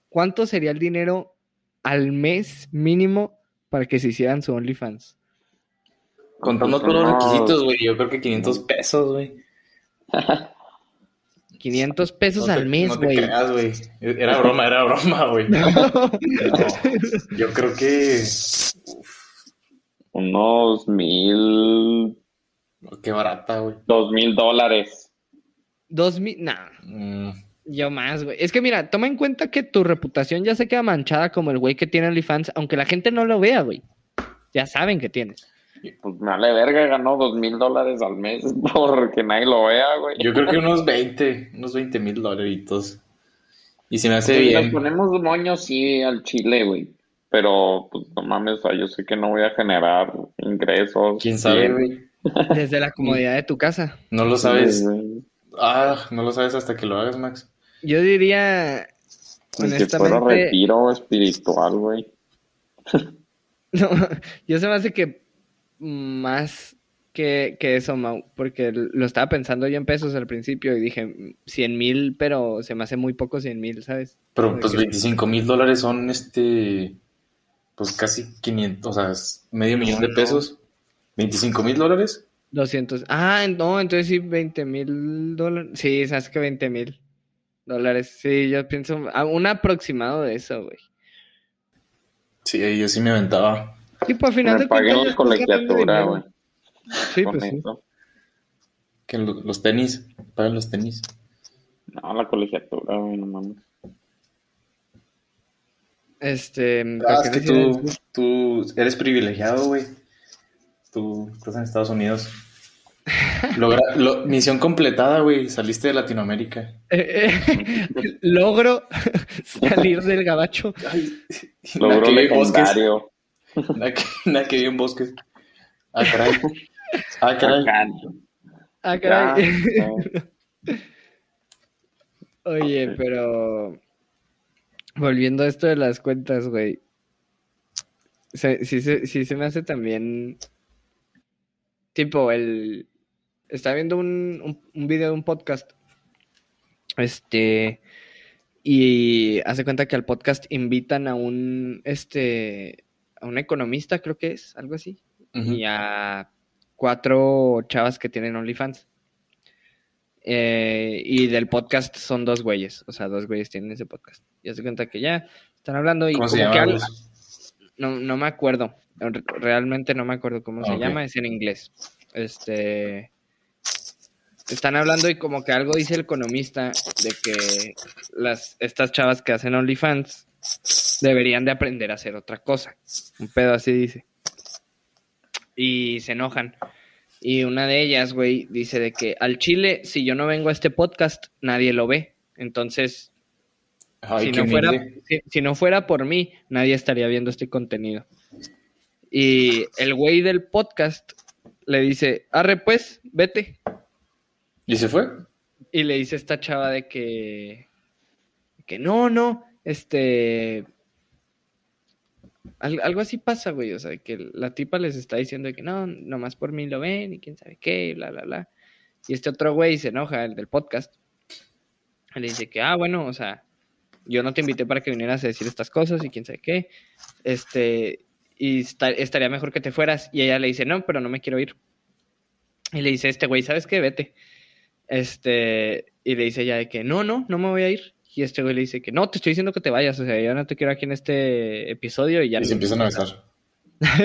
cuánto sería el dinero al mes mínimo para que se hicieran su OnlyFans? Contando todos los requisitos, güey, yo creo que 500 pesos, güey. 500 pesos No te- al mes, No te güey. creas, güey. Era broma, era broma, güey. No, yo creo que... Unos mil, Qué barata, güey. dos mil dólares. Dos mil, no, Mm, yo más, güey. Es que mira, toma en cuenta que tu reputación ya se queda manchada como el güey que tiene OnlyFans, aunque la gente no lo vea, güey. Ya saben que tienes. Pues me vale verga, ganó dos mil dólares al mes porque nadie lo vea, güey. Yo creo que unos 20, unos 20 mil dolaritos. Y se me hace Si nos bien. ponemos moños, sí, al chile, güey. Pero, pues, no mames, o sea, yo sé que no voy a generar ingresos. ¿Quién sabe, bien. güey? Desde la comodidad de tu casa. No lo sabes. Ah, no lo sabes hasta que lo hagas, Max. Yo diría, Ni que fuera honestamente, retiro espiritual, güey. no, yo se me hace que más que, que eso, Mau, porque lo estaba pensando yo en pesos al principio y dije 100 mil, pero se me hace muy poco 100 mil, ¿sabes? Pero Como pues que- 25 mil dólares son este, pues casi 500, o sea, es medio millón de no. pesos. 25 mil dólares. 200. Ah, no, entonces sí, 20 mil dólares. Sí, se hace que 20 mil dólares. Sí, yo pienso, un aproximado de eso, güey. Sí, yo sí me aventaba. Y pues al final Me de cuentas colegiatura, güey. Sí, pues sí. Que lo- los tenis, pagan los tenis. No, la colegiatura, güey, no mames. Este, Ah, ¿qué es que tú, tú eres privilegiado, güey. Tú estás en Estados Unidos. Logra- lo- misión completada, güey. Saliste de Latinoamérica. Eh, eh, logro salir del gabacho. Ay, bosques. legendario. Nada que, nada que vi en bosques. Ah, caray. Ah, caray. Acá. Ah, caray. Oye, pero volviendo a esto de las cuentas, güey. Sí, se- sí se me hace también tipo el estaba viendo un, un, un video de un podcast. Este y hace cuenta que al podcast invitan a un este a un economista, creo que es, algo así y a cuatro chavas que tienen OnlyFans. Eh, y del podcast son dos güeyes, o sea, dos güeyes tienen ese podcast. Y hace cuenta que ya están hablando y ¿Cómo se como que llama? al- no, no me acuerdo, re- realmente no me acuerdo cómo se llama, es en inglés. Este están hablando y como que algo dice el economista de que las estas chavas que hacen OnlyFans deberían de aprender a hacer otra cosa. Un pedo así dice. Y se enojan. Y una de ellas, güey, dice de que al Chile, si yo no vengo a este podcast, nadie lo ve. Entonces, Ay, si, no fuera, si no fuera por mí, nadie estaría viendo este contenido. Y el güey del podcast le dice, arre pues, vete. ¿Y se fue? Y le dice esta chava de que, que no, no, este, al- algo así pasa, güey, o sea, que la tipa les está diciendo que no, nomás por mí lo ven y quién sabe qué, bla, bla, bla. Y este otro güey se enoja, el del podcast, le dice que, ah, bueno, o sea, yo no te invité para que vinieras a decir estas cosas y quién sabe qué, este, y esta- estaría mejor que te fueras. Y ella le dice, no, pero no me quiero ir. Y le dice, este güey, ¿sabes qué? Vete. Este, y le dice ella de que no, no, no me voy a ir. Y este güey le dice que no, te estoy diciendo que te vayas, o sea, yo no te quiero aquí en este episodio y ya Y no. se empiezan a besar.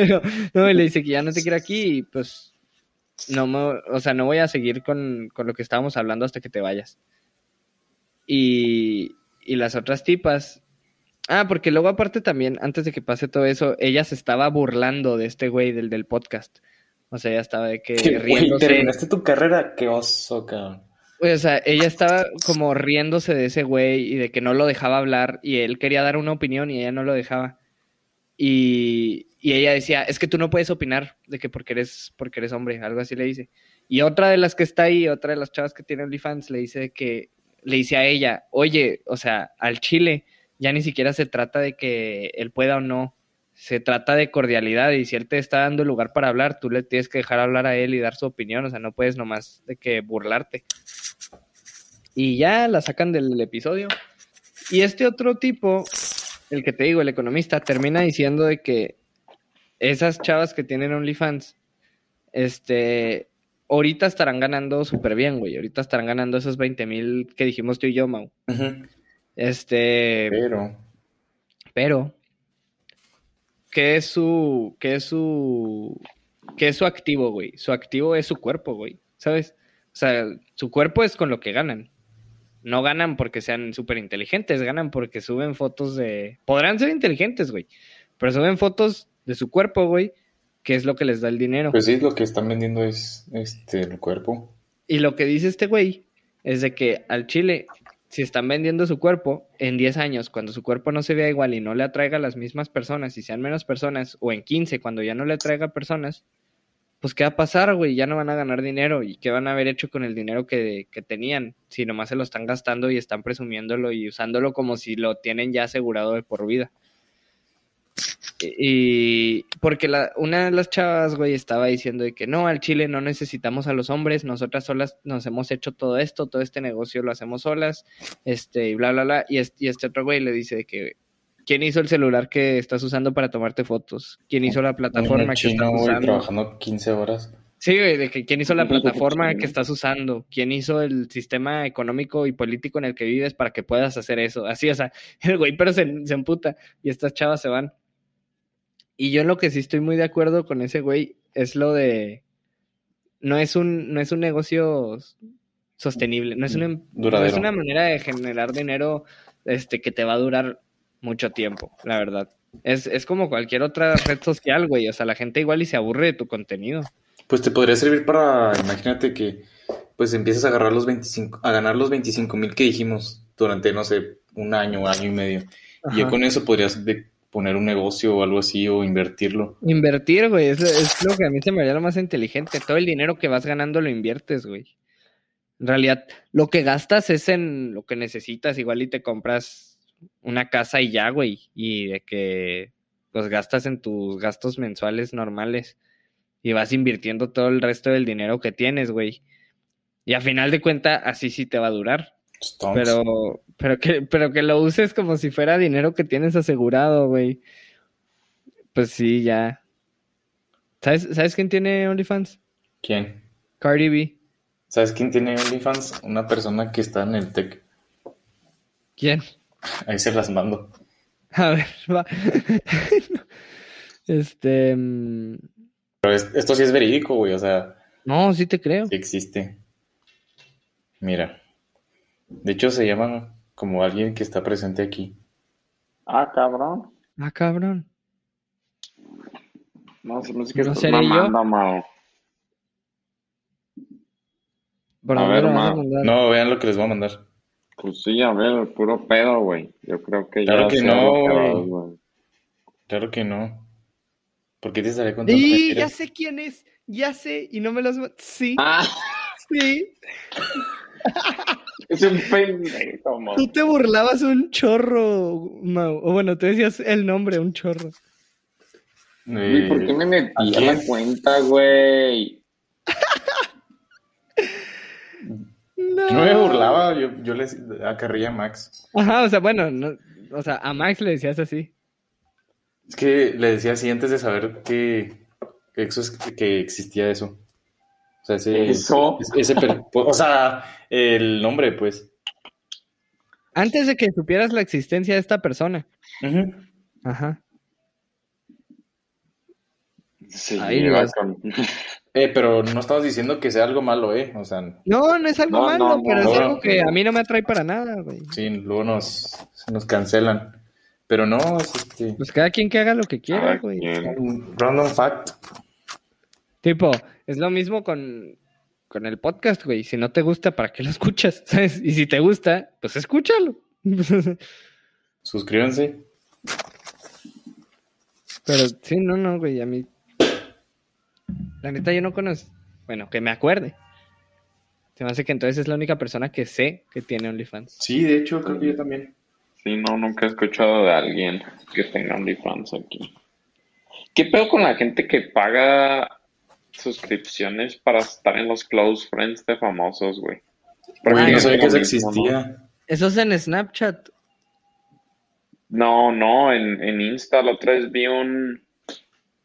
no, no, y le dice que ya no te quiero aquí y pues no me, o sea, no voy a seguir con, con lo que estábamos hablando hasta que te vayas. Y, y las otras tipas. Ah, porque luego aparte también, antes de que pase todo eso, ella se estaba burlando de este güey del, del podcast. O sea, ella estaba de que Güey, riéndose. terminaste tu carrera, qué oso, cabrón. Güey, O sea, ella estaba como riéndose de ese güey y de que no lo dejaba hablar y él quería dar una opinión y ella no lo dejaba. Y, y ella decía, es que tú no puedes opinar de que porque eres, porque eres hombre, algo así le dice. Y otra de las que está ahí, otra de las chavas que tiene OnlyFans, le dice que, le dice a ella, oye, o sea, al chile ya ni siquiera se trata de que él pueda o no, se trata de cordialidad y si él te está dando el lugar para hablar, tú le tienes que dejar hablar a él y dar su opinión, o sea, no puedes nomás de que burlarte. Y ya la sacan del episodio. Y este otro tipo, el que te digo, el economista, termina diciendo de que esas chavas que tienen OnlyFans, este, ahorita estarán ganando súper bien, güey. Ahorita estarán ganando esos 20 mil que dijimos tú y yo, Mau. Este, Pero, pero, ¿qué es su, qué es su, qué es su activo, güey? Su activo es su cuerpo, güey, ¿sabes? O sea, su cuerpo es con lo que ganan. No ganan porque sean súper inteligentes, ganan porque suben fotos de... Podrán ser inteligentes, güey, pero suben fotos de su cuerpo, güey, qué es lo que les da el dinero. Pues sí, lo que están vendiendo es este el cuerpo. Y lo que dice este güey es de que al Chile, si están vendiendo su cuerpo, en 10 años, cuando su cuerpo no se vea igual y no le atraiga a las mismas personas y sean menos personas, o en 15, cuando ya no le atraiga personas, pues ¿qué va a pasar, güey? Ya no van a ganar dinero. ¿Y qué van a haber hecho con el dinero que, que tenían? Si nomás se lo están gastando y están presumiéndolo y usándolo como si lo tienen ya asegurado de por vida. Y porque la, una de las chavas, güey, estaba diciendo de que no, al Chile no necesitamos a los hombres, nosotras solas nos hemos hecho todo esto, todo este negocio lo hacemos solas, este, y bla, bla, bla. Y este, y este otro güey le dice de que, ¿quién hizo el celular que estás usando para tomarte fotos? ¿Quién hizo la plataforma que estás güey, usando? trabajando 15 horas. Sí, güey, de que quién hizo la plataforma que estás usando, quién hizo el sistema económico y político en el que vives para que puedas hacer eso. Así, o sea, el güey, pero se, se emputa y estas chavas se van. Y yo en lo que sí estoy muy de acuerdo con ese güey es lo de no es un no es un negocio sostenible, no es una, no es una manera de generar dinero este que te va a durar mucho tiempo, la verdad. Es, es como cualquier otra red social, güey. O sea, la gente igual y se aburre de tu contenido. Pues te podría servir para, imagínate que pues empiezas a agarrar los 25, a ganar los 25 mil que dijimos durante, no sé, un año, año y medio. Y Ajá. con eso podrías de- poner un negocio o algo así o invertirlo. Invertir, güey, es, lo que a mí se me haría lo más inteligente. Todo el dinero que vas ganando lo inviertes, güey. En realidad, lo que gastas es en lo que necesitas, igual y te compras una casa y ya, güey. Y de que pues gastas en tus gastos mensuales normales y vas invirtiendo todo el resto del dinero que tienes, güey. Y a final de cuenta, así sí te va a durar. Stonks. Pero, pero que, pero que lo uses como si fuera dinero que tienes asegurado, güey. Pues sí, ya. ¿Sabes, ¿Sabes quién tiene OnlyFans? ¿Quién? Cardi B. ¿Sabes quién tiene OnlyFans? Una persona que está en el tech. ¿Quién? Ahí se las mando. A ver, va. Este. mm, Pero es- esto sí es verídico, güey. O sea, No, sí te creo. sí existe. Mira. De hecho, se llama como alguien que está presente aquí. Ah, cabrón. Ah, cabrón. No, se me hace que ¿No seré yo? mamando, Mao. ¿Por A ver, ma. mandar? No, vean lo que les voy a mandar. Pues sí, a ver, puro pedo, güey. Yo creo que Claro ya que no, lo que güey. güey. Claro que no. ¿Por qué te estaré contando Sí, ya sé quién es. Ya sé. Y no me los. Sí, Ah, sí. es un pendejo, Mao. Tú te burlabas un chorro, Mau. O bueno, tú decías el nombre, un chorro. Güey, ¿Por qué me metí ¿a la cuenta, güey? No. Yo no me burlaba, yo, yo les acarría a Max. Ajá, o sea, bueno, no- o sea, a Max le decías así. Es que le decía así antes de saber que, que, eso es- que existía eso. O sea, ese, ¿Eso? ese o sea, el nombre, pues. Antes de que supieras la existencia de esta persona. Ujú. Ajá. Sí, iba Dios. con... Eh, pero no estamos diciendo que sea algo malo, ¿eh? O sea, No, no es algo No, malo, no, no, pero es no. algo que a mí no me atrae para nada, güey. sí, luego nos, nos cancelan. Pero no, es este, Pues cada quien que haga lo que quiera, güey. random fact. Tipo, es lo mismo con, con el podcast, güey. Si no te gusta, ¿para qué lo escuchas? ¿Sabes? Y si te gusta, pues escúchalo. Suscríbanse. Pero sí, no, no, güey, a mí. La neta, yo no conozco. Bueno, que me acuerde. Se me hace que entonces es la única persona que sé que tiene OnlyFans. Sí, de hecho, creo que yo también. Sí, no, nunca he escuchado de alguien que tenga OnlyFans aquí. ¿Qué pedo con la gente que paga suscripciones para estar en los close friends de famosos, güey? No sabía que eso existía. Eso es en Snapchat. No, no, en, en Insta la otra vez vi un,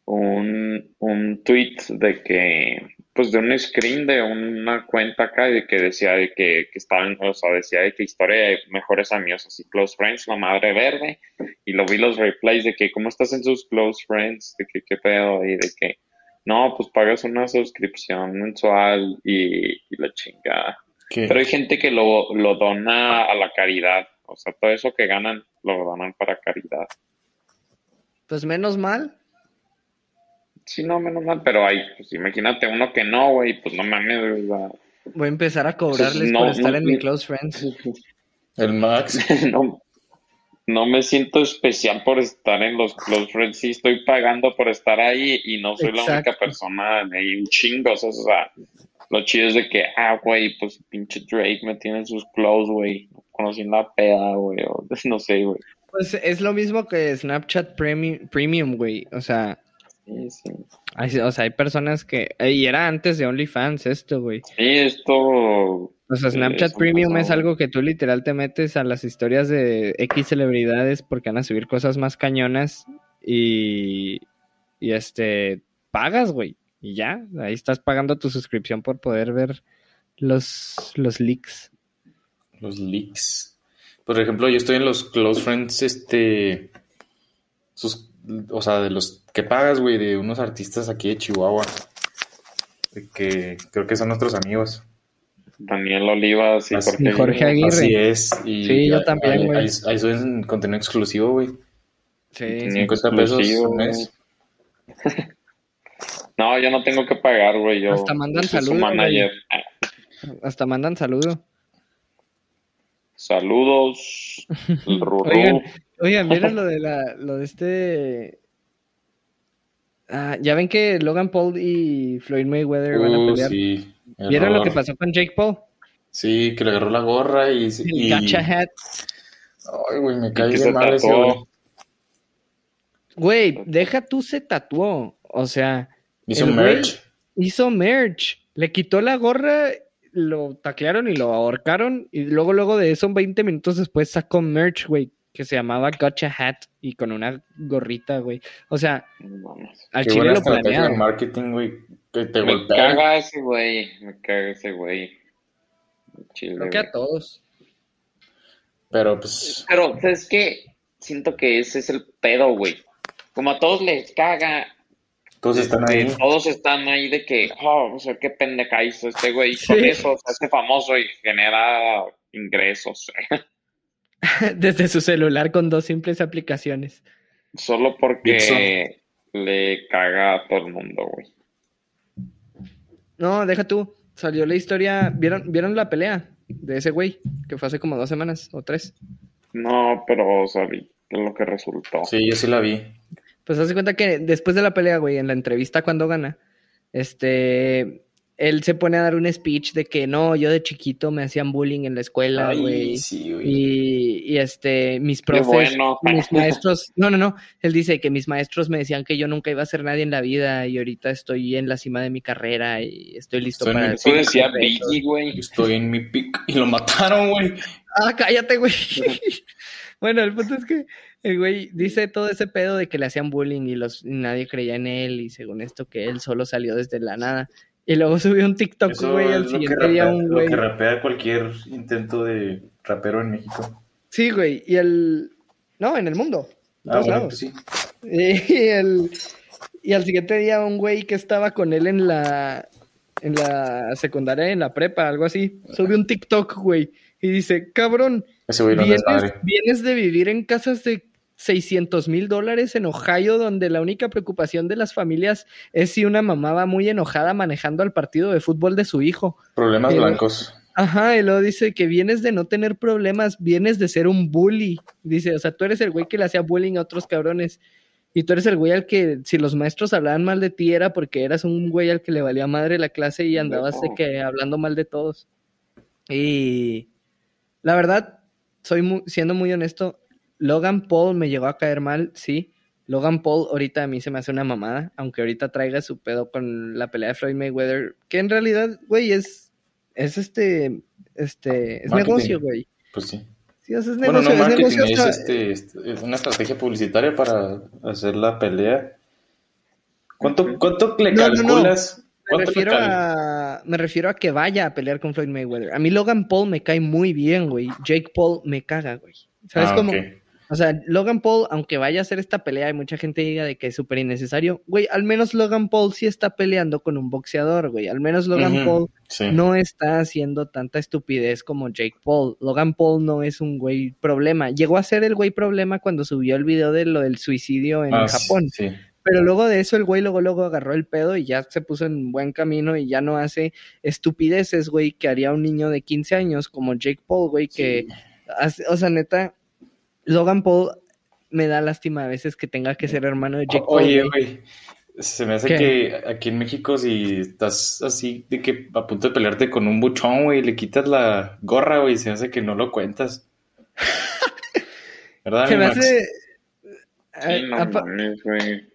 un, un tweet de que, pues de un screen de una cuenta acá y de que decía de que, que estaban, o sea, decía de que historia de mejores amigos, así, close friends, la madre verde, y lo vi los replays de que cómo estás en sus close friends, de que qué pedo, y de que, no, pues pagas una suscripción mensual y, y la chingada. ¿Qué? Pero hay gente que lo, lo dona a la caridad. O sea, todo eso que ganan lo donan para caridad. Pues menos mal. Sí, no, menos mal, pero hay, pues imagínate uno que no, güey, pues no mames, sea, Voy a empezar a cobrarles no, por estar no, en mi close friends. El Max. no, no me siento especial por estar en los close friends, sí estoy pagando por estar ahí y no soy la única persona de un chingo, o sea, lo chido es de que, ah, güey, pues pinche Drake me tiene en sus close, güey, conocí en la peda, güey, o no sé, güey. Pues es lo mismo que Snapchat Premium, Premium güey. O sea, Sí, sí. hay, o sea, hay personas que... eh, Y era antes de OnlyFans esto, güey. Sí, esto, O sea, Sí, Snapchat Premium pasó. es algo que tú literal te metes a las historias de X celebridades porque van a subir cosas más cañonas y, y este, pagas, güey. Y ya, ahí estás pagando tu suscripción por poder ver los, los leaks. Los leaks. Por ejemplo, yo estoy en los close friends, este. Sus, o sea, de los que pagas, güey, de unos artistas aquí de Chihuahua. Que creo que son nuestros amigos. Daniel Olivas y Así- Jorge, Y Jorge Aguirre. Así es. Y Sí, yo también, güey. ahí, ahí suben contenido exclusivo, güey. Sí, Tenía- 50 pesos al mes. No, yo no tengo que pagar, güey. Yo Hasta mandan saludos, güey. hasta mandan saludo. Saludos. Oigan, oigan, ¿vieron lo de la, lo de este? Ah, ya ven que Logan Paul y Floyd Mayweather van a Uh, pelear. sí. ¿Vieron lo que pasó con Jake Paul? Sí, que le agarró la gorra y. El y- gacha hat. Ay, güey, me bien se mal ese, güey. Güey, deja tú se tatuó. O sea, Hizo merch. hizo merch. Le quitó la gorra, lo taclearon y lo ahorcaron. Y luego, luego de eso, 20 minutos después sacó merch, güey, que se llamaba Gotcha Hat y con una gorrita, güey. O sea, al Qué chile lo planearon. marketing, güey. Que te Me golpea. caga ese güey. Me caga ese güey. Chile, Creo que güey. a todos. Pero pues. Pero es que siento que ese es el pedo, güey. Como a todos les caga, Todos están ahí. todos están ahí de que, oh, o sea, qué pendeja hizo este güey. Con Sí. eso se hace famoso y genera ingresos. Desde su celular con dos simples aplicaciones. Solo porque le caga a todo el mundo, güey. No, deja tú. Salió la historia. ¿Vieron, ¿vieron la pelea de ese güey? Que fue hace como dos semanas o tres. No, pero sabí lo que resultó. Sí, yo sí la vi. Pues hace cuenta que después de la pelea, güey, en la entrevista cuando gana, este, él se pone a dar un speech de que no, yo de chiquito me hacían bullying en la escuela, güey. sí, güey. Y, y, este, mis profes, bueno. mis maestros, no, no, no, él dice que mis maestros me decían que yo nunca iba a ser nadie en la vida y ahorita estoy en la cima de mi carrera y estoy listo Estoy para... Eso decía el reto". Biggie, güey. Estoy en mi pick y lo mataron, güey. Ah, cállate, güey. bueno, el punto es que el güey dice todo ese pedo de que le hacían bullying y los y nadie creía en él y según esto que él solo salió desde la nada. Y luego subió un TikTok, Eso güey, al lo siguiente día rapea, un lo güey. que rapea cualquier intento de rapero en México. Sí, güey, y el no, en el mundo. En Ah, bueno, pues sí. Y el y al siguiente día un güey que estaba con él en la en la secundaria, en la prepa, algo así, subió un TikTok, güey, y dice, "Cabrón, Ese güey no es vienes, vienes de vivir en casas de 600 mil dólares en Ohio, donde la única preocupación de las familias es si una mamá va muy enojada manejando al partido de fútbol de su hijo. Problemas Eh, blancos. Ajá, y luego dice que vienes de no tener problemas, vienes de ser un bully. Dice, o sea, tú eres el güey que le hacía bullying a otros cabrones. Y tú eres el güey al que, si los maestros hablaban mal de ti, era porque eras un güey al que le valía madre la clase y andabas de que hablando mal de todos. Y la verdad, soy mu- siendo muy honesto, Logan Paul me llegó a caer mal, sí. Logan Paul ahorita a mí se me hace una mamada, aunque ahorita traiga su pedo con la pelea de Floyd Mayweather, que en realidad, güey, es, es este, este, es Marketing. negocio, güey. Pues sí. Sí, o sea, es Bueno, negocio, no es negocio es, este, este, es una estrategia publicitaria para hacer la pelea. ¿Cuánto, cuánto le No, no, no. calculas? Me ¿Cuánto le refiero, a, me refiero a que vaya a pelear con Floyd Mayweather. A mí Logan Paul me cae muy bien, güey. Jake Paul me caga, güey. ¿Sabes Ah, cómo? ok. O sea, Logan Paul, aunque vaya a hacer esta pelea y mucha gente diga de que es súper innecesario, güey, al menos Logan Paul sí está peleando con un boxeador, güey. Al menos Logan Paul sí. no está haciendo tanta estupidez como Jake Paul. Logan Paul no es un güey problema. Llegó a ser el güey problema cuando subió el video de lo del suicidio en Ah, Japón. Sí. Pero luego de eso el güey luego, luego agarró el pedo y ya se puso en buen camino y ya no hace estupideces, güey, que haría un niño de 15 años como Jake Paul, güey, que, hace- o sea, neta, Logan Paul me da lástima a veces que tenga que ser hermano de Jake O- Paul, Oye, güey. se me hace ¿Qué? que aquí en México si estás así de que a punto de pelearte con un buchón, güey, le quitas la gorra, güey, se hace que no lo cuentas. ¿Verdad, Se me Max? hace... Sí, no mames, güey.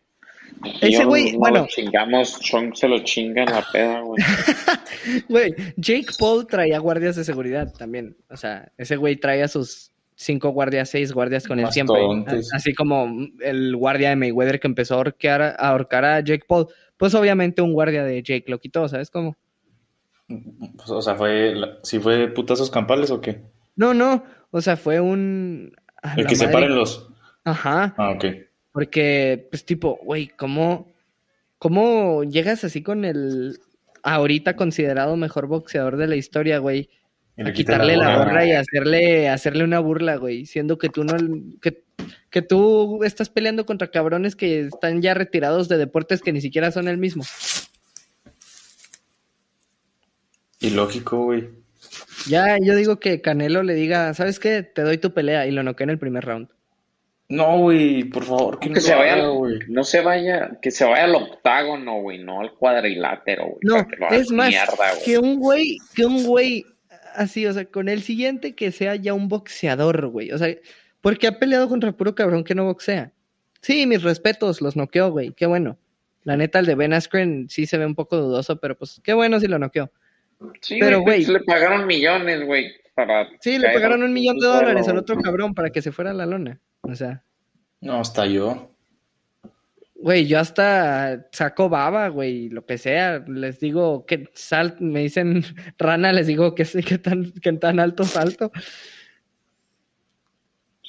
Ese güey, no bueno. lo chingamos, Chong se lo chinga en la peda, güey. Güey, Jake Paul traía guardias de seguridad también. O sea, ese güey traía sus cinco guardias, seis guardias con él siempre. Así como el guardia de Mayweather que empezó a ahorcar, a ahorcar a Jake Paul. Pues obviamente un guardia de Jake lo quitó, ¿sabes cómo? Pues, o sea, fue, ¿sí fue putazos campales o qué? No, no. O sea, fue un. El que madre. separen los. Ajá. Ah, ok. Porque, pues, tipo, güey, ¿cómo, ¿cómo llegas así con el ahorita considerado mejor boxeador de la historia, güey? Y a quitarle la gorra. gorra y hacerle, hacerle una burla, güey, siendo que tú no, que, que tú estás peleando contra cabrones que están ya retirados de deportes que ni siquiera son el mismo. Ilógico, güey. Ya, yo digo que Canelo le diga, ¿sabes qué? Te doy tu pelea y lo noquea en el primer round. No, güey, por favor, que no Que se vaya, güey. no se vaya, que se vaya al octágono, güey, no al cuadrilátero, güey. No, es más, mierda, güey. que un güey, que un güey así, o sea, con el siguiente que sea ya un boxeador, güey. O sea, porque ha peleado contra puro cabrón que no boxea. Sí, mis respetos, los noqueó, güey, qué bueno. La neta, el de Ben Askren sí se ve un poco dudoso, pero pues qué bueno si lo noqueó. Sí, pero, güey, le pagaron millones, güey, para... Sí, le pagaron un millón de dólares al otro cabrón para que se fuera a la lona. O sea, No, hasta yo. Güey, yo hasta saco baba, güey, lo que sea. Les digo que sal, me dicen rana, les digo que sí, que tan, que tan alto salto.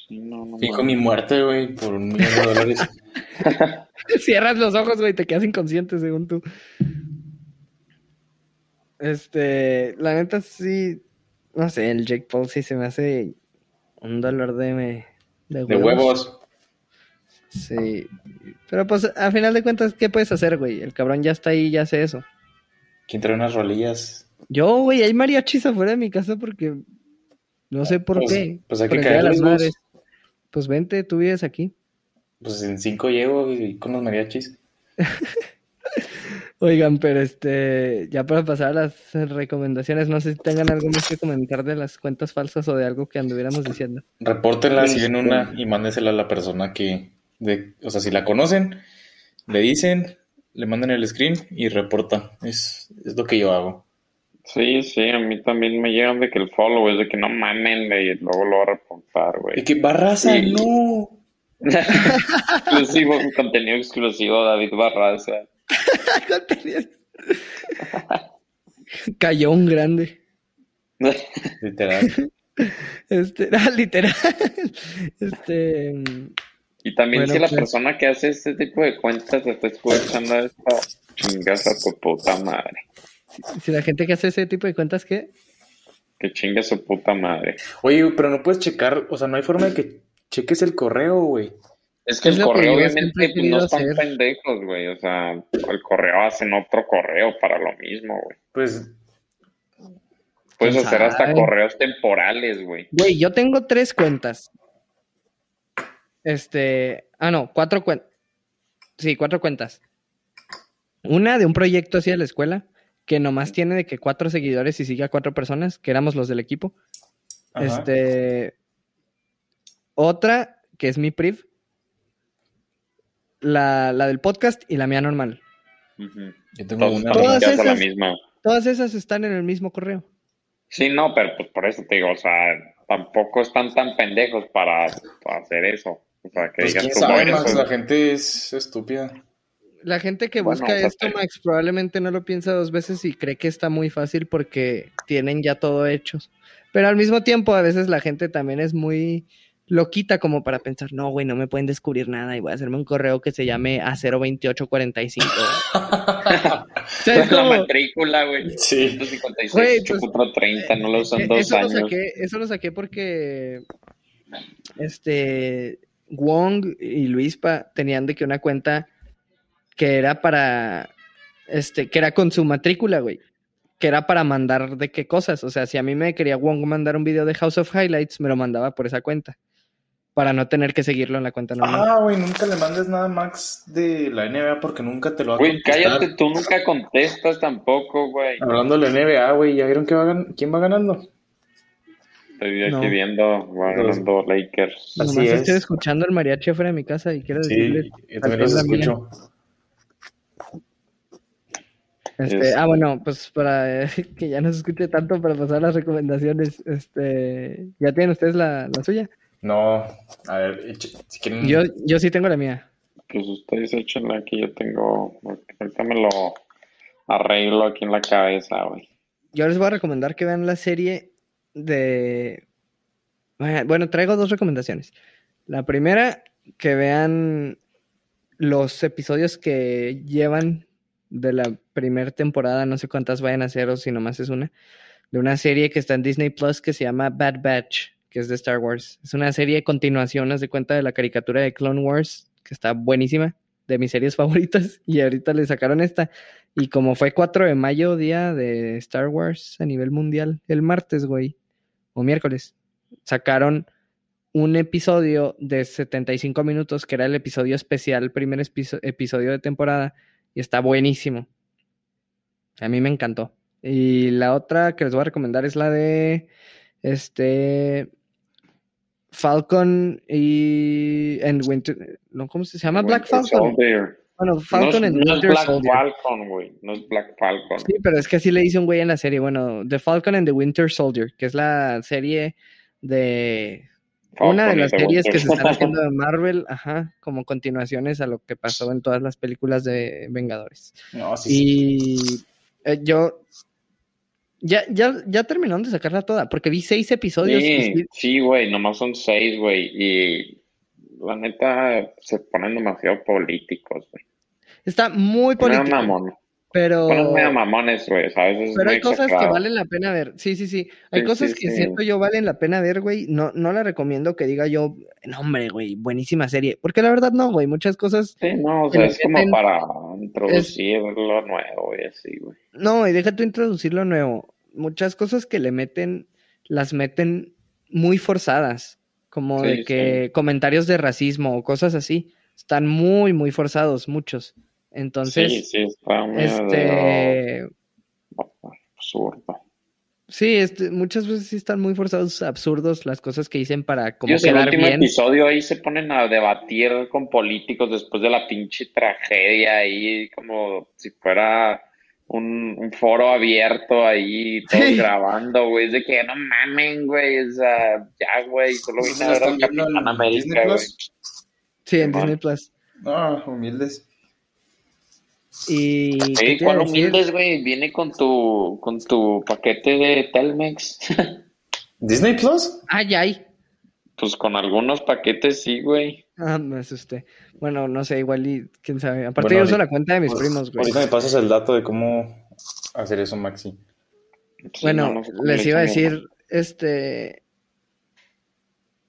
Sí, no, no Fijo mi muerte, güey, por un millón de dólares. Cierras los ojos, güey, te quedas inconsciente según tú. Este, la neta sí, no sé, el Jake Paul sí se me hace un dolor de, me- de De huevos. Sí, pero pues a final de cuentas, ¿qué puedes hacer, güey? El cabrón ya está ahí, ya hace eso. ¿Quién trae unas rolillas? Yo, güey, hay mariachis afuera de mi casa porque no sé por Pues- qué. pues hay que de las. Madres. Pues vente, tú vives aquí. Pues en cinco llego y con los mariachis. Oigan, pero este, ya para pasar a las recomendaciones, no sé si tengan algo más que comentar de las cuentas falsas o de algo que anduviéramos diciendo. Repórtenla si Este- ven una y mándensela a la persona que, de, o sea, si la conocen, le dicen, le mandan el screen y reportan. Es, es lo que yo hago. Sí, sí, a mí también me llegan de que el follow es de que no mamen, y luego lo voy a reportar, güey. Y que Barraza, Sí. no. exclusivo, contenido exclusivo, David Barraza. Cayó un grande. Literal. Este, ah, literal. Este, Y también Bueno, si la pues- persona que hace este tipo de cuentas está escuchando esto, chingas a tu puta madre. si la gente que hace ese tipo de cuentas, ¿qué? Que chingue a su puta madre. Oye, pero no puedes checar, o sea, no hay forma de que cheques el correo, güey. Es que Es el que correo obviamente pues, no están hacer. pendejos, güey. O sea, el correo hacen otro correo para lo mismo, güey. Pues, Puedes ¿Quién hacer hasta correos temporales, güey. Güey, yo tengo tres cuentas. Este, ah, no, cuatro cuentas. Sí, cuatro cuentas. Una de un proyecto así de la escuela, que nomás tiene de que cuatro seguidores y sigue a cuatro personas, que éramos los del equipo. ajá. Este. Otra, que es mi priv. La, la del podcast y la mía normal. Yo tengo Todos una. Todas a la esas- misma. Todas esas están en el mismo correo. Sí, no, pero pues por eso te digo, o sea, tampoco están tan pendejos para, para hacer eso. O sea, que Pues digas quién sabe, eres Max, la gente es estúpida. La gente que busca esto, Max, probablemente no lo piensa dos veces y cree que está muy fácil porque tienen ya todo hechos. Pero al mismo tiempo, a veces la gente también es muy loquita como para pensar, no, güey, no me pueden descubrir nada y voy a hacerme un correo que se llame A02845. O sea, es la matrícula, güey. Sí. 156, Güey, pues, 8.30, no lo usan Eh, dos eso años. Lo saqué, eso lo saqué porque este Wong y Luispa tenían de que una cuenta que era para, este, que era con su matrícula, güey. Que era para mandar de qué cosas. O sea, si a mí me quería Wong mandar un video de House of Highlights, me lo mandaba por esa cuenta. Para no tener que seguirlo en la cuenta normal. Ah, güey, nunca le mandes nada a Max de la NBA porque nunca te lo va a Güey, cállate, tú nunca contestas tampoco, güey. Hablando de la NBA, güey, ¿ya vieron que va quién va ganando? Estoy aquí No. viendo, va ganando Lakers. Así Nomás es. estoy escuchando el mariachi afuera de mi casa y quiero Sí, decirle. yo también los escucho. Este, Es- Ah, bueno, pues para eh, que ya no se escuche tanto, para pasar las recomendaciones, este, ¿ya tienen ustedes la, la suya? No, a ver, si quieren. Yo, yo sí tengo la mía. Pues ustedes échenla aquí, yo tengo. Ahorita me lo arreglo aquí en la cabeza, güey. Yo les voy a recomendar que vean la serie de... Bueno, traigo dos recomendaciones. La primera, que vean los episodios que llevan de la primera temporada, no sé cuántas vayan a ser o si nomás es una, de una serie que está en Disney Plus que se llama Bad Batch, que es de Star Wars. Es una serie de continuación, haz de cuenta de la caricatura de Clone Wars, que está buenísima, de mis series favoritas, y ahorita le sacaron esta. Y como fue 4 de mayo, día de Star Wars a nivel mundial, el martes, güey, o miércoles, sacaron un episodio de 75 minutos, que era el episodio especial, el primer episo- episodio de temporada, y está buenísimo. A mí me encantó. Y la otra que les voy a recomendar es la de este Falcon y and Winter, no, ¿cómo se llama? Black Falcon. Bueno, Falcon no, es- and no es Winter Black Soldier. Falcon, güey. No es Black Falcon. Sí, pero es que así le hice un güey en la serie. Bueno, The Falcon and the Winter Soldier, que es la serie de una de las series que se están haciendo de Marvel, ajá, como continuaciones a lo que pasó en todas las películas de Vengadores. No, sí, sí. Y eh, yo ya, ya, ya terminaron de sacarla toda, porque vi seis episodios. y Sí, sí- sí, güey, nomás son seis, güey. Y la neta se ponen demasiado políticos, güey. está muy político, mamón. pero, Ponen medio mamones, güey, ¿sabes? Es pero hay cosas que valen la pena ver. Sí, sí, sí. Hay Sí, cosas sí, que sí. siento yo valen la pena ver, güey. No, no la recomiendo que diga yo, no, hombre, güey, buenísima serie. Porque la verdad no, güey. Muchas cosas Sí, no, o sea, es como para introducir lo nuevo y así, güey. No, y deja tú introducir lo nuevo. Muchas cosas que le meten, las meten muy forzadas. Como Sí, de que comentarios de racismo o cosas así. Están muy, muy forzados, muchos. Sí, Entonces, sí, está medio este. absurdo. Sí, este, muchas veces sí están muy forzados, absurdos las cosas que dicen para como Ellos en el quedar último bien. episodio ahí se ponen a debatir con políticos después de la pinche tragedia ahí como si fuera un, un foro abierto ahí todos Sí. grabando, güey. Es de que no mamen, güey. O sea, ya, güey. Solo ¿Eso vine a ver están viendo en Capitán América, güey. Sí, en. Disney Plus. Ah, humildes. Y. ¿qué Sí, a ¿cuál humildes, güey? Viene con tu, con tu paquete de Telmex. ¿Disney Plus? Ay, ay. Pues con algunos paquetes sí, güey. Ah, me asusté. Bueno, no sé, igual y quién sabe. Aparte, Bueno, yo uso la cuenta de mis Pues, primos, güey. Ahorita me pasas el dato de cómo hacer eso, Maxi. Sí, Bueno, no, no sé cómo les le iba a decir, este,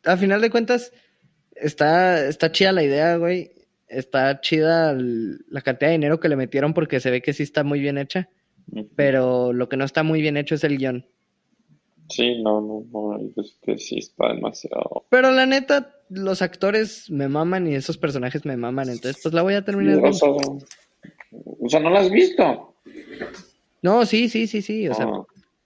a final de cuentas, está, está chida la idea, güey. Está chida el- la cantidad de dinero que le metieron porque se ve que sí está muy bien hecha, pero lo que no está muy bien hecho es el guion. Sí, no, no, no, es que sí está demasiado. Pero la neta, los actores me maman y esos personajes me maman, entonces pues la voy a terminar O sea, o sea, ¿no la has visto? No, sí, sí, sí, sí, o sea, Ah,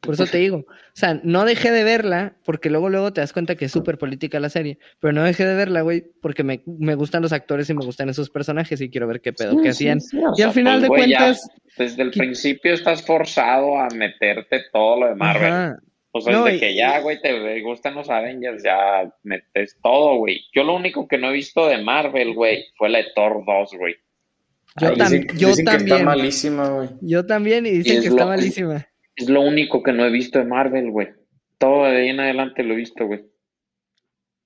Por eso te digo. O sea, no dejé de verla, porque luego, luego te das cuenta que es súper política la serie. Pero no dejé de verla, güey, porque me, me gustan los actores y me gustan esos personajes y quiero ver qué pedo sí, que hacían. sí, Y sea, al final pues, de ya cuentas. desde el principio estás forzado a meterte todo lo de Marvel. Ajá. O sea, No, desde y- que ya, güey, te gustan los Avengers, ya metes todo, güey. Yo lo único que no he visto de Marvel, güey, fue la de Thor 2, güey. Yo, Ay, tam- dicen, yo dicen que está también. malísima, güey. Yo también, y dicen que está lo- malísima. Es lo único que no he visto de Marvel, güey. Todo de ahí en adelante lo he visto, güey.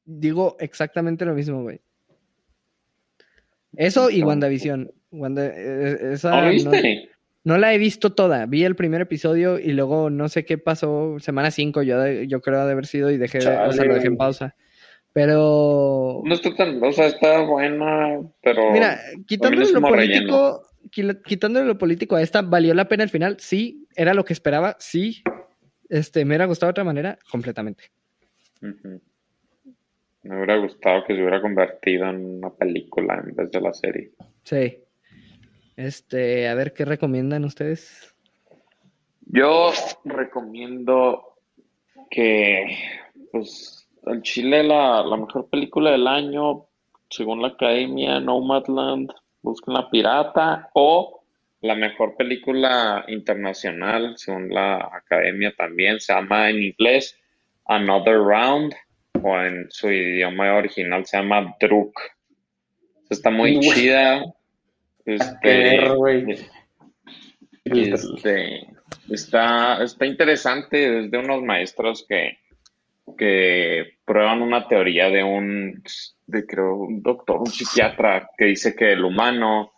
Digo exactamente lo mismo, güey. Eso y. WandaVision. Wanda, eh, esa ¿No lo viste? No la he visto toda. Vi el primer episodio y luego no sé qué pasó. Semana 5 yo, yo creo de haber sido y dejé, de- o sea, lo dejé en pausa. Pero. No está tan, o sea, está buena, pero. Mira, quitándole lo político, quitándole lo político a esta, ¿valió la pena al final? Sí, era lo que esperaba, sí. Este, me hubiera gustado de otra manera, completamente. Me hubiera gustado que se hubiera convertido en una película en vez de la serie. Sí. Este, a ver qué recomiendan ustedes. Yo recomiendo que, pues, al Chile la, la mejor película del año, según la Academia, Nomadland, Busquen la Pirata, o la mejor película internacional, según la Academia también, se llama en inglés Another Round, o en su idioma original se llama Druk. Está muy chida. Este, este, está, está interesante desde unos maestros que, que prueban una teoría de un, de creo, un doctor, un psiquiatra que dice que el humano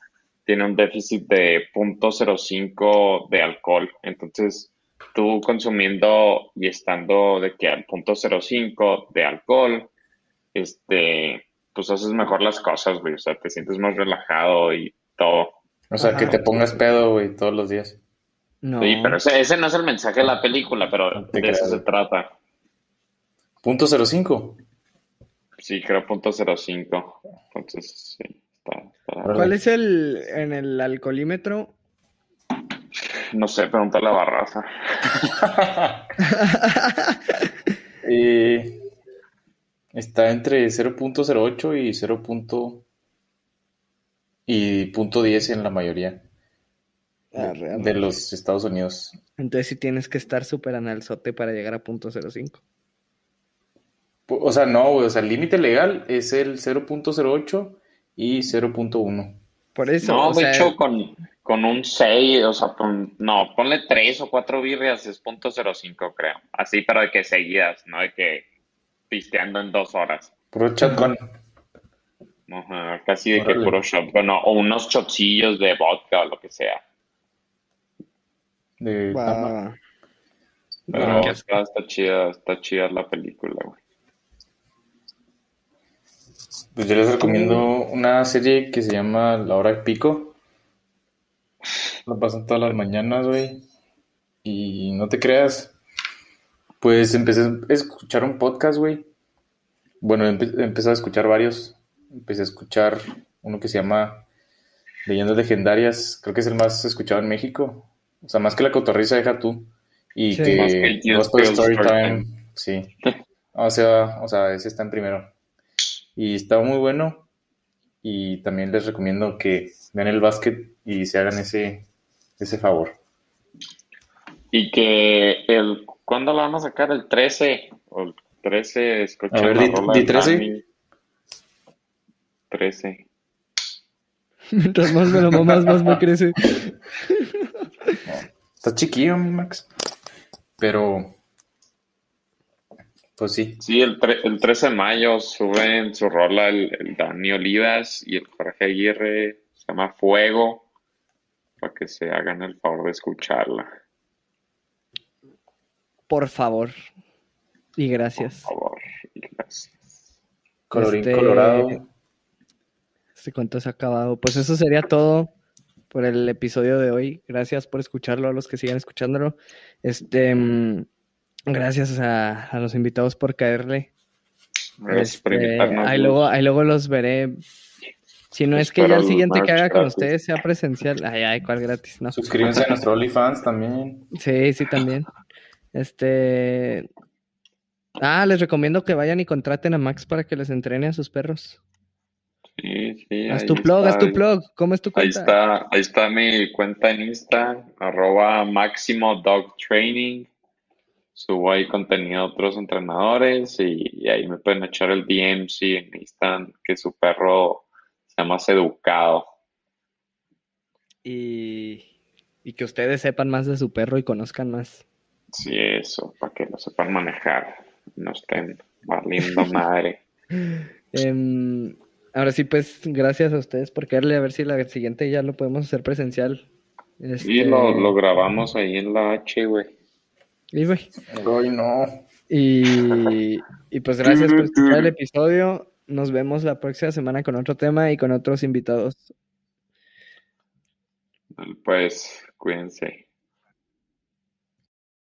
tiene un déficit de 0.05 de alcohol. Entonces, tú consumiendo y estando de que al 0.05 de alcohol, este, pues haces mejor las cosas, güey. O sea, te sientes más relajado y todo. O sea, que te pongas pedo, güey, todos los días. No. Sí, pero ese, ese no es el mensaje de la película, pero No de eso creas. se trata. Punto 05. Sí, creo punto cero cinco. Entonces, sí, está. ¿Cuál es el en el alcoholímetro? No sé, pregúntale a Barraza. Eh, está entre 0.08 y 0. Y punto 10 en la mayoría arre. de los Estados Unidos. Entonces sí tienes que estar súper analzote para llegar a punto 05. Pu- O sea, no, güey, o sea, el límite legal es el 0.08 y 0.1. Por eso, No, o de sea, hecho, con, con un 6, o sea, pon- no, ponle 3 o 4 birrias es punto cero cinco, creo. Así, pero de que seguidas, no de que pisteando en dos horas. Puro shotgun. Ajá, casi de que puro shotgun, no, o unos chocillos de vodka o lo que sea. De tama. va. Pero está, está chida, está chida la película, güey. Pues yo les recomiendo una serie que se llama La Hora de Pico. La pasan todas las mañanas, güey. Y no te creas. Pues empecé a escuchar un podcast, güey. Bueno, empe- empecé a escuchar varios. Empecé a escuchar uno que se llama Leyendas Legendarias. Creo que es el más escuchado en México. O sea, más que La Cotorrisa, deja tú. Y Sí. que Más que Gospel Storytime. Sí. O sea, o sea, ese está en primero. Y está muy bueno. Y también les recomiendo que vean el básquet y se hagan ese, ese favor. Y que el, ¿cuándo la van a sacar? El 13. O el 13, escuché A ver, di- rola di de 13. 13. Mientras más me lo mamas, más me crece. Está chiquillo, mi Max. Pero, pues sí. Sí, el, tre- el 13 de mayo suben su rola el, el Dani Olivas y el Jorge Aguirre. Se llama Fuego. Para que se hagan el favor de escucharla. Por favor. Y Por gracias. favor. Y gracias. Colorín Este, colorado. Este cuento se ha acabado. Pues eso sería todo por el episodio de hoy. Gracias por escucharlo, a los que sigan escuchándolo. Este, mm, gracias a, a los invitados por caerle. Gracias por Este, invitarnos. ahí, luego, ahí luego los veré. Si no es que ya el siguiente que haga con ustedes sea presencial. Ay, ay, cuál gratis, no. Suscríbanse a nuestro OnlyFans también. Sí, sí, también. Este. Ah, les recomiendo que vayan y contraten a Max para que les entrene a sus perros. Sí, sí, Haz ahí tu plug, haz tu está. plug. ¿Cómo es tu Ahí cuenta? está, ahí está mi cuenta en Insta, arroba máximo dog training. Subo ahí contenido de otros entrenadores y, y ahí me pueden echar el DM si necesitan que su perro sea más educado. Y, y que ustedes sepan más de su perro y conozcan más. Sí, eso, para que lo sepan manejar, no estén valiendo madre. Em, Ahora sí, pues gracias a ustedes por quererle, a ver si la siguiente ya lo podemos hacer presencial. Este... Y lo, lo, grabamos ahí en la H, güey. Y, güey. Ay, no. Y, y pues gracias por escuchar el episodio. Nos vemos la próxima semana con otro tema y con otros invitados. Pues cuídense.